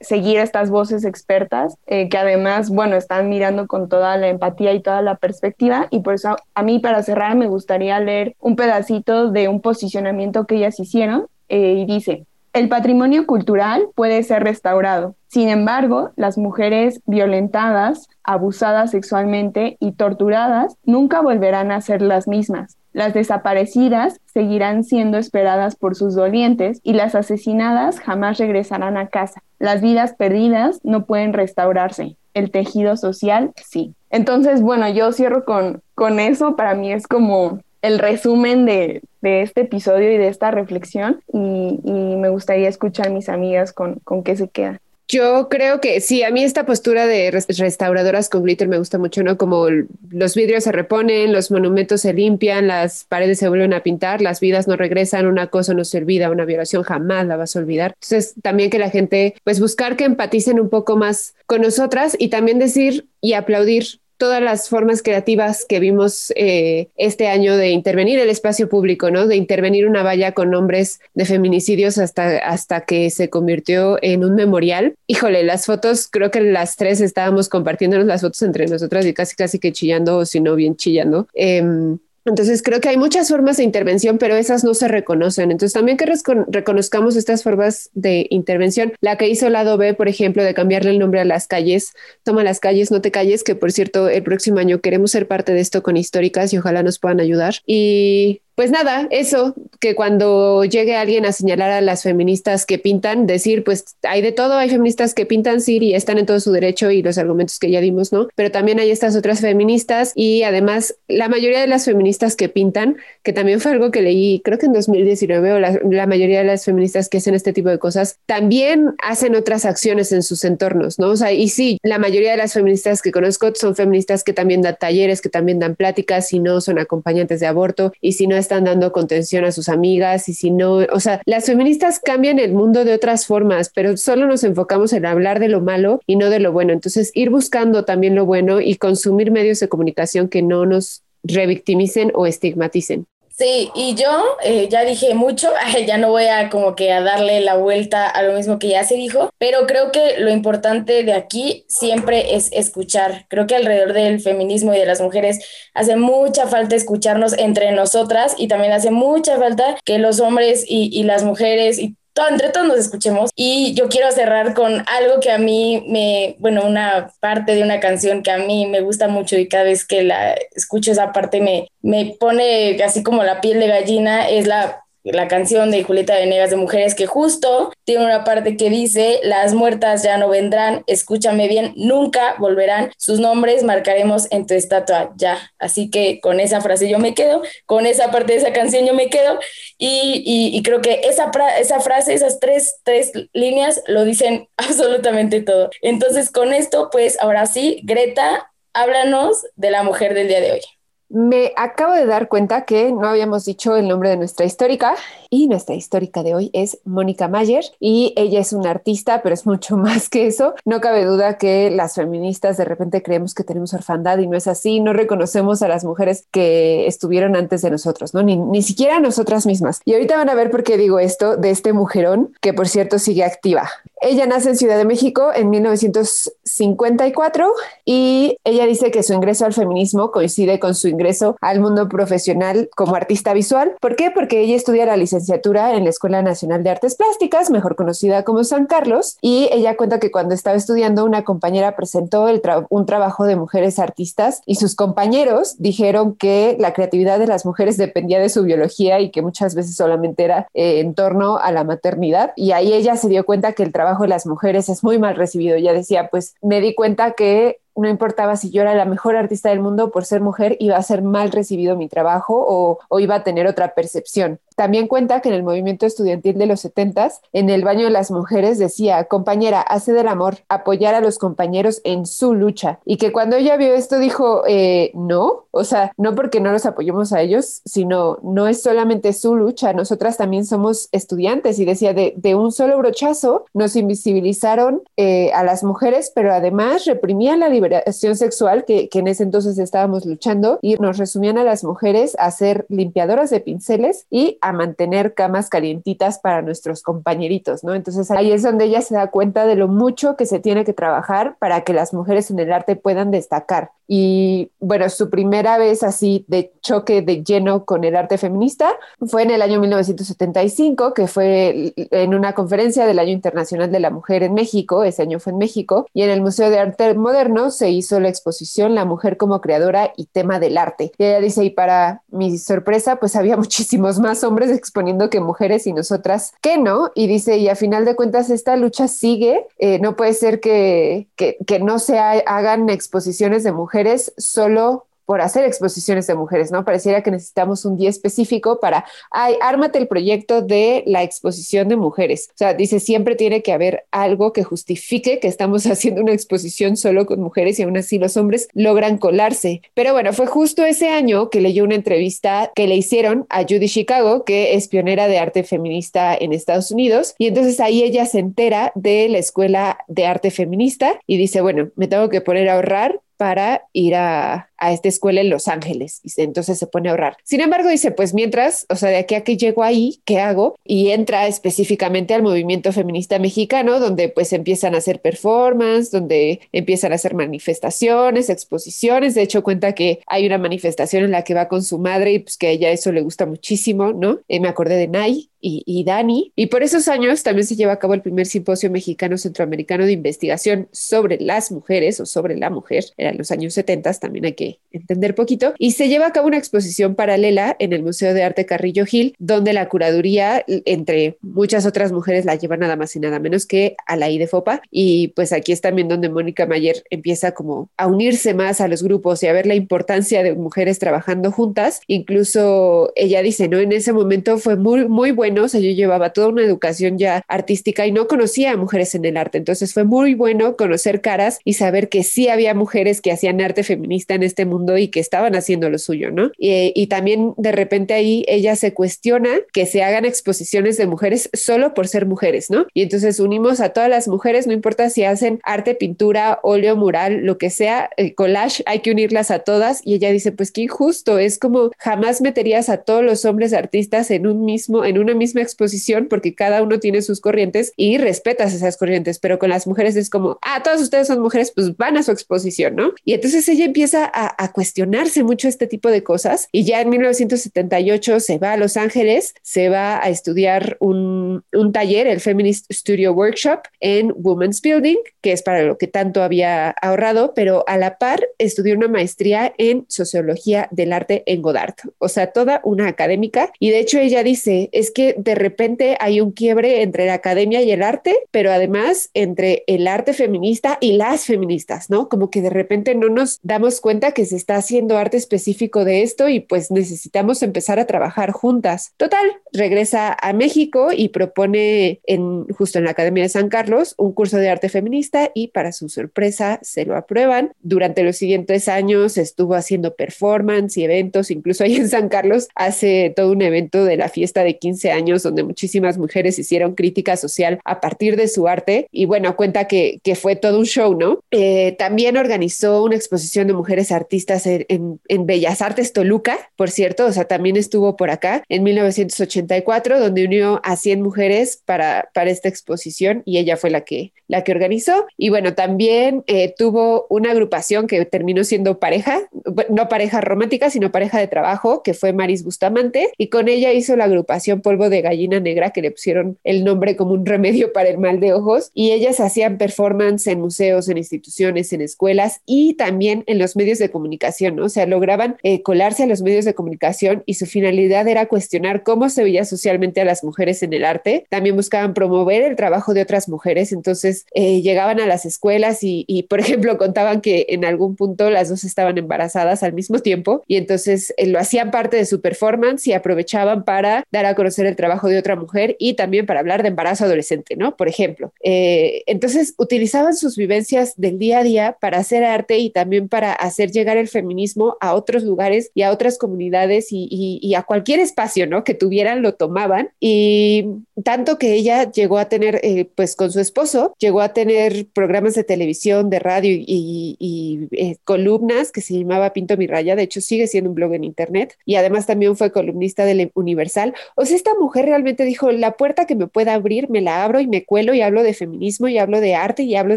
seguir estas voces expertas que además, bueno, están mirando con toda la empatía y toda la perspectiva. Y por eso a mí, para cerrar, me gustaría leer un pedacito de un posicionamiento que ellas hicieron y dice, el patrimonio cultural puede ser restaurado. Sin embargo, las mujeres violentadas, abusadas sexualmente y torturadas nunca volverán a ser las mismas. Las desaparecidas seguirán siendo esperadas por sus dolientes y las asesinadas jamás regresarán a casa. Las vidas perdidas no pueden restaurarse. El tejido social sí. Entonces, bueno, yo cierro con, con eso. Para mí es como el resumen de, este episodio y de esta reflexión y, me gustaría escuchar mis amigas con, con qué se quedan. Yo creo que sí, a mí esta postura de restauradoras con glitter me gusta mucho, ¿no? Como los vidrios se reponen, los monumentos se limpian, las paredes se vuelven a pintar, las vidas no regresan, una cosa no se olvida, una violación jamás la vas a olvidar. Entonces, también que la gente, pues buscar que empaticen un poco más con nosotras y también decir y aplaudir todas las formas creativas que vimos eh, este año de intervenir el espacio público, ¿no? De intervenir una valla con nombres de feminicidios hasta, hasta que se convirtió en un memorial. Híjole, las fotos, creo que las tres estábamos compartiéndonos las fotos entre nosotras y casi casi que chillando, o si no bien chillando. Em, entonces creo que hay muchas formas de intervención, pero esas no se reconocen. Entonces también que reconozcamos estas formas de intervención. La que hizo lado B, por ejemplo, de cambiarle el nombre a las calles, toma las calles, no te calles, que por cierto el próximo año queremos ser parte de esto con históricas y ojalá nos puedan ayudar. Y pues nada, eso, que cuando llegue alguien a señalar a las feministas que pintan, decir, pues hay de todo, hay feministas que pintan, sí, y están en todo su derecho y los argumentos que ya dimos, ¿no? Pero también hay estas otras feministas y además la mayoría de las feministas que pintan, que también fue algo que leí, creo que en 2019, o la, la mayoría de las feministas que hacen este tipo de cosas, también hacen otras acciones en sus entornos, ¿no? O sea, y sí, la mayoría de las feministas que conozco son feministas que también dan talleres, que también dan pláticas, y no son acompañantes de aborto, y si no están dando contención a sus amigas, y si no, o sea, las feministas cambian el mundo de otras formas, pero solo nos enfocamos en hablar de lo malo y no de lo bueno. Entonces, ir buscando también lo bueno y consumir medios de comunicación que no nos revictimicen o estigmaticen. Sí, y yo eh, ya dije mucho, (laughs) ya no voy a como que a darle la vuelta a lo mismo que ya se dijo, pero creo que lo importante de aquí siempre es escuchar. Creo que alrededor del feminismo y de las mujeres hace mucha falta escucharnos entre nosotras y también hace mucha falta que los hombres y, y las mujeres y entre todos nos escuchemos. Y yo quiero cerrar con algo que a mí me, bueno, una parte de una canción que a mí me gusta mucho y cada vez que la escucho esa parte me, me pone así como la piel de gallina, es la la canción de Julieta Venegas de Mujeres, que justo tiene una parte que dice, las muertas ya no vendrán, escúchame bien, nunca volverán, sus nombres marcaremos en tu estatua ya. Así que con esa frase yo me quedo, con esa parte de esa canción yo me quedo y, creo que esa, esa frase, esas tres, tres líneas lo dicen (laughs) absolutamente todo. Entonces con esto, pues ahora sí, Greta, háblanos de la mujer del día de hoy. Me acabo de dar cuenta que no habíamos dicho el nombre de nuestra histórica y nuestra histórica de hoy es Mónica Mayer y ella es una artista, pero es mucho (laughs) más que eso. No cabe duda que las feministas de repente creemos que tenemos orfandad y no es así. No reconocemos a las mujeres que estuvieron antes de nosotros, ¿no? Ni, ni siquiera nosotras mismas. Y ahorita van a ver por qué digo esto de este mujerón que por cierto sigue activa. Ella nace en Ciudad de México en 1954 y ella dice que su ingreso al feminismo coincide con su ingreso al mundo profesional como artista visual. ¿Por qué? Porque ella estudia la licenciatura en la Escuela Nacional de Artes Plásticas, mejor conocida como San Carlos, y ella cuenta que cuando estaba estudiando una compañera presentó un trabajo de mujeres artistas y sus compañeros dijeron que la creatividad de las mujeres dependía de su biología y que muchas veces solamente era eh, en torno a la maternidad. Y ahí ella se dio cuenta que el trabajo de las mujeres es muy mal recibido. Ya decía, pues me di cuenta que no importaba si yo era la mejor artista del mundo por ser mujer, iba a ser mal recibido mi trabajo o, o iba a tener otra percepción. También cuenta que en el movimiento estudiantil de los 70 en el baño de las mujeres decía, compañera, hace del amor, apoyar a los compañeros en su lucha. Y que cuando ella vio esto dijo, eh, no, o sea, no porque no los apoyemos a ellos, sino no es solamente su lucha, nosotras también somos estudiantes. Y decía, de, de un solo brochazo nos invisibilizaron eh, a las mujeres, pero además reprimían la liberación sexual que, que en ese entonces estábamos luchando y nos resumían a las mujeres a ser limpiadoras de pinceles y a mantener camas calientitas para nuestros compañeritos, ¿no? Entonces ahí es donde ella se da cuenta de lo mucho que se tiene que trabajar para que las mujeres en el arte puedan destacar. Y bueno, su primera vez así de choque de lleno con el arte feminista fue en el año 1975, que fue en una conferencia del Año Internacional de la Mujer en México, ese año fue en México, y en el Museo de Arte Moderno se hizo la exposición La mujer como creadora y tema del arte. Y ella dice, y para mi sorpresa, pues había (laughs) muchísimos más hombres (laughs) exponiendo que mujeres y nosotras que no. Y dice, y a final de cuentas esta lucha sigue, eh, no puede ser que, que, que no se hagan exposiciones de mujeres solo por hacer exposiciones de mujeres, ¿no? Pareciera que necesitamos un día específico para, ay, ármate el proyecto de la exposición de mujeres. O sea, dice, siempre tiene que haber algo que justifique que estamos (laughs) haciendo una exposición solo con mujeres y aún así los hombres logran colarse. Pero bueno, fue justo ese año que leyó una entrevista que le hicieron a Judy Chicago, que es pionera de arte feminista en Estados Unidos. Y entonces ahí ella se entera de la escuela de arte feminista y dice, bueno, me tengo que poner a ahorrar para ir a, esta escuela en Los Ángeles. Y entonces se pone a ahorrar. Sin embargo, dice, pues mientras, o sea, de aquí a que llego ahí, ¿qué hago? Y entra específicamente al movimiento feminista mexicano, donde pues empiezan a hacer performance, donde empiezan a hacer manifestaciones, exposiciones. De hecho, cuenta que hay una manifestación en la que va con su madre y pues que a ella eso le gusta muchísimo, ¿no? Eh, me acordé de Nay, y, Dani. Y por esos años también se lleva a cabo el primer simposio mexicano centroamericano de investigación sobre las mujeres o sobre la mujer. Eran los años 70, también hay que entender poquito. Y se lleva a cabo una exposición paralela en el Museo de Arte Carrillo Gil, donde la curaduría, entre muchas otras mujeres, la lleva nada más y nada menos que a la IDEFOPA. Y pues aquí es también donde Mónica Mayer empieza como a unirse más a los grupos y a ver la importancia de mujeres trabajando juntas. Incluso ella dice, ¿no? En ese momento fue muy, muy bueno, o sea, yo llevaba toda una educación ya artística y no conocía a mujeres en el arte, entonces fue muy bueno conocer caras y saber que sí había mujeres que hacían arte feminista en este mundo y que estaban haciendo lo suyo, ¿no? Y, y también de repente ahí ella se cuestiona que se hagan exposiciones de mujeres solo por ser mujeres, ¿no? Y entonces unimos a todas las mujeres, no importa si hacen arte, pintura, óleo, mural, lo que sea, el collage, hay que unirlas a todas y ella dice, pues qué injusto, es como jamás meterías a todos los hombres artistas en un mismo, en una misma exposición porque cada uno tiene sus corrientes y respetas esas corrientes, pero con las mujeres es como, ah, todas ustedes son mujeres, pues van a su exposición, ¿no? Y entonces ella empieza a, a cuestionarse mucho este tipo de cosas y ya en 1978 se va a Los Ángeles, se va a estudiar un, un taller, el Feminist Studio Workshop en Women's Building, que es para lo que tanto había ahorrado, pero a la par estudió una maestría en sociología del arte en Godard, o sea, toda una académica. Y de hecho ella dice, es que de repente hay un quiebre entre la academia y el arte, pero además entre el arte feminista y las feministas, ¿no? Como que de repente no nos damos cuenta que se está haciendo arte específico de esto y pues necesitamos empezar a trabajar juntas. Total, regresa a México y propone en justo en la Academia de San Carlos un curso de arte feminista y para su sorpresa se lo aprueban. Durante los siguientes años estuvo haciendo performance y eventos, incluso ahí en San Carlos hace todo un evento de la fiesta de 15 años donde muchísimas mujeres hicieron crítica social a partir de su arte y bueno, cuenta que, que fue todo un show, ¿no? Eh, también organizó una exposición de mujeres artistas en, en, Bellas Artes Toluca, por cierto, o sea, también estuvo por acá en 1984, donde unió a 100 mujeres para, para esta exposición y ella fue la que, la que organizó. Y bueno, también eh, tuvo una agrupación que terminó siendo pareja, no pareja romántica, sino pareja de trabajo, que fue Maris Bustamante, y con ella hizo la agrupación Polvo de Gallina Negra, que le pusieron el nombre como un remedio para el mal de ojos, y ellas hacían performance en museos, en instituciones, en escuelas y también en los medios de comunicación, ¿no? O sea, lograban eh, colarse a los medios de comunicación y su finalidad era cuestionar cómo se veía socialmente a las mujeres en el arte. También buscaban promover el trabajo de otras mujeres, entonces eh, llegaban a las escuelas y, por ejemplo, contaban que en algún punto las dos estaban embarazadas al mismo tiempo y entonces eh, lo hacían parte de su performance y aprovechaban para dar a conocer el trabajo de otra mujer y también para hablar de embarazo adolescente, ¿no? Por ejemplo. Eh, entonces utilizaban sus vivencias del día a día para hacer arte y también para hacer llegar el feminismo a otros lugares y a otras comunidades y, a cualquier espacio, ¿no? Que tuvieran, lo tomaban. Y tanto que ella llegó a tener, eh, pues con su esposo, llegó a tener programas de televisión, de radio y, eh, columnas que se llamaba Pinto mi raya. De hecho, sigue siendo un blog en internet y además también fue columnista del Universal. O sea, esta mujer realmente dijo, la puerta que me pueda abrir, me la abro y me cuelo y hablo de feminismo y hablo de arte y hablo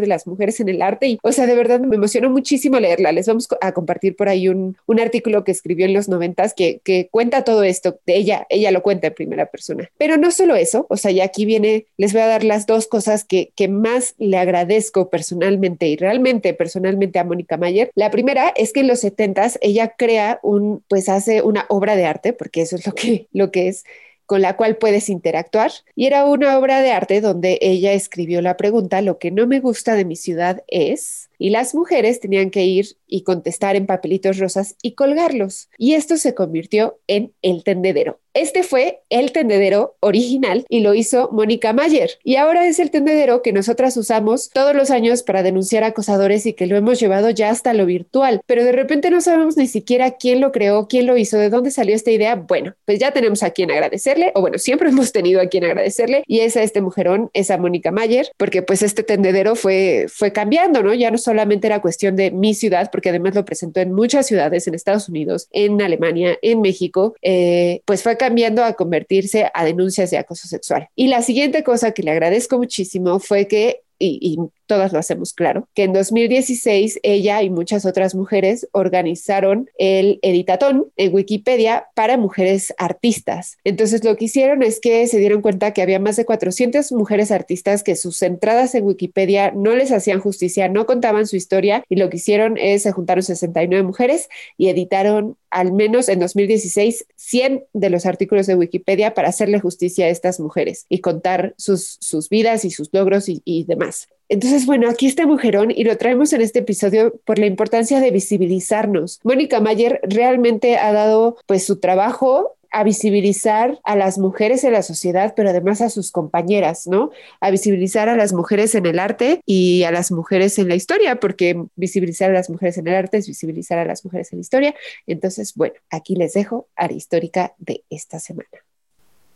de las mujeres en el arte. Y, o sea, de verdad me emocionó muchísimo leerla. Les vamos a compartir por ahí un, un artículo que escribió en los noventas que, que cuenta todo esto de ella. Ella lo cuenta en primera persona. Pero no solo eso, o sea, ya aquí viene, les voy a dar las dos cosas que, que más le agradezco personalmente y realmente personalmente a Mónica Mayer. La primera es que en los setentas ella crea un, pues hace una obra de arte, porque eso es lo que, lo que es con la cual puedes interactuar. Y era una obra de arte donde ella escribió la pregunta, lo que no me gusta de mi ciudad es, y las mujeres tenían que ir y contestar en papelitos rosas y colgarlos. Y esto se convirtió en el tendedero. Este fue el tendedero original y lo hizo Mónica Mayer. Y ahora es el tendedero que nosotras usamos todos los años para denunciar acosadores y que lo hemos llevado ya hasta lo virtual. Pero de repente no sabemos ni siquiera quién lo creó, quién lo hizo, de dónde salió esta idea. Bueno, pues ya tenemos a quien agradecerle, o bueno, siempre (laughs) hemos tenido a quien agradecerle y es a este mujerón, es a Mónica Mayer, porque pues este tendedero fue, fue cambiando, ¿no? Ya no solamente era cuestión de mi ciudad, porque además lo presentó en muchas ciudades, en Estados Unidos, en Alemania, en México, eh, pues fue cambiando a convertirse a denuncias de acoso sexual. Y la siguiente cosa que le agradezco muchísimo fue que y, todas lo hacemos claro, que en 2016 ella y muchas otras mujeres organizaron el editatón en Wikipedia para mujeres artistas. Entonces lo que hicieron es que se dieron cuenta que había más de 400 mujeres artistas que sus entradas en Wikipedia no les hacían justicia, no contaban su historia y lo que hicieron es se juntaron 69 mujeres y editaron al menos en 2016 100 de los artículos de Wikipedia para hacerle justicia a estas mujeres y contar sus, sus vidas y sus logros y, y demás. Entonces, bueno, aquí está Mujerón y lo traemos en este episodio por la importancia de visibilizarnos. Mónica Mayer realmente ha dado pues su trabajo a visibilizar a las mujeres en la sociedad, pero además a sus compañeras, ¿no? A visibilizar a las mujeres en el arte y a las mujeres en la historia, porque visibilizar a las mujeres en el arte es visibilizar a las mujeres en la historia. Entonces, bueno, aquí les dejo a la histórica de esta semana.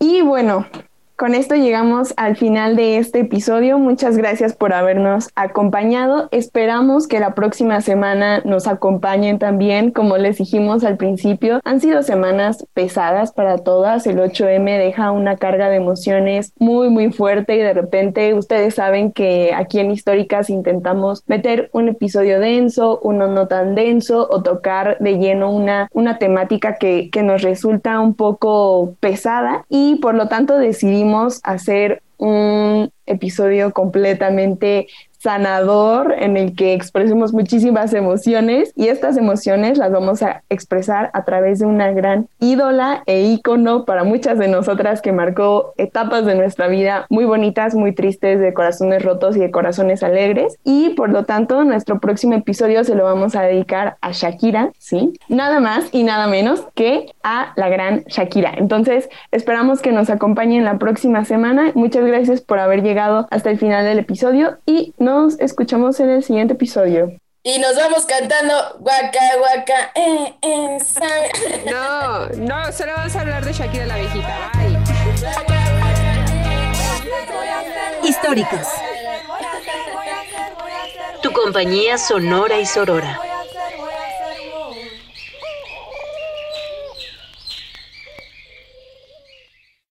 Y bueno, con esto llegamos al final de este episodio. Muchas gracias por habernos acompañado. Esperamos que la próxima semana nos acompañen también. Como les dijimos al principio, han sido semanas pesadas para todas. El 8M deja una carga de emociones muy, muy fuerte y de repente ustedes saben que aquí en Históricas intentamos meter un episodio denso, uno no tan denso o tocar de lleno una, una temática que, que nos resulta un poco pesada y por lo tanto decidimos hacer un episodio completamente sanador en el que expresemos muchísimas emociones y estas emociones las vamos a expresar a través de una gran ídola e ícono para muchas de nosotras que marcó etapas de nuestra vida muy bonitas, muy tristes, de corazones rotos y de corazones alegres y por lo tanto nuestro próximo episodio se lo vamos a dedicar a Shakira, ¿sí? Nada más y nada menos que a la gran Shakira. Entonces esperamos que nos acompañen la próxima semana. Muchas gracias por haber llegado hasta el final del episodio y nos escuchamos en el siguiente episodio. Y nos vamos cantando guaca, guaca, eh, eh, No, no, solo vamos a hablar de Shakira la viejita. Bye. Históricas. Tu compañía sonora y sorora.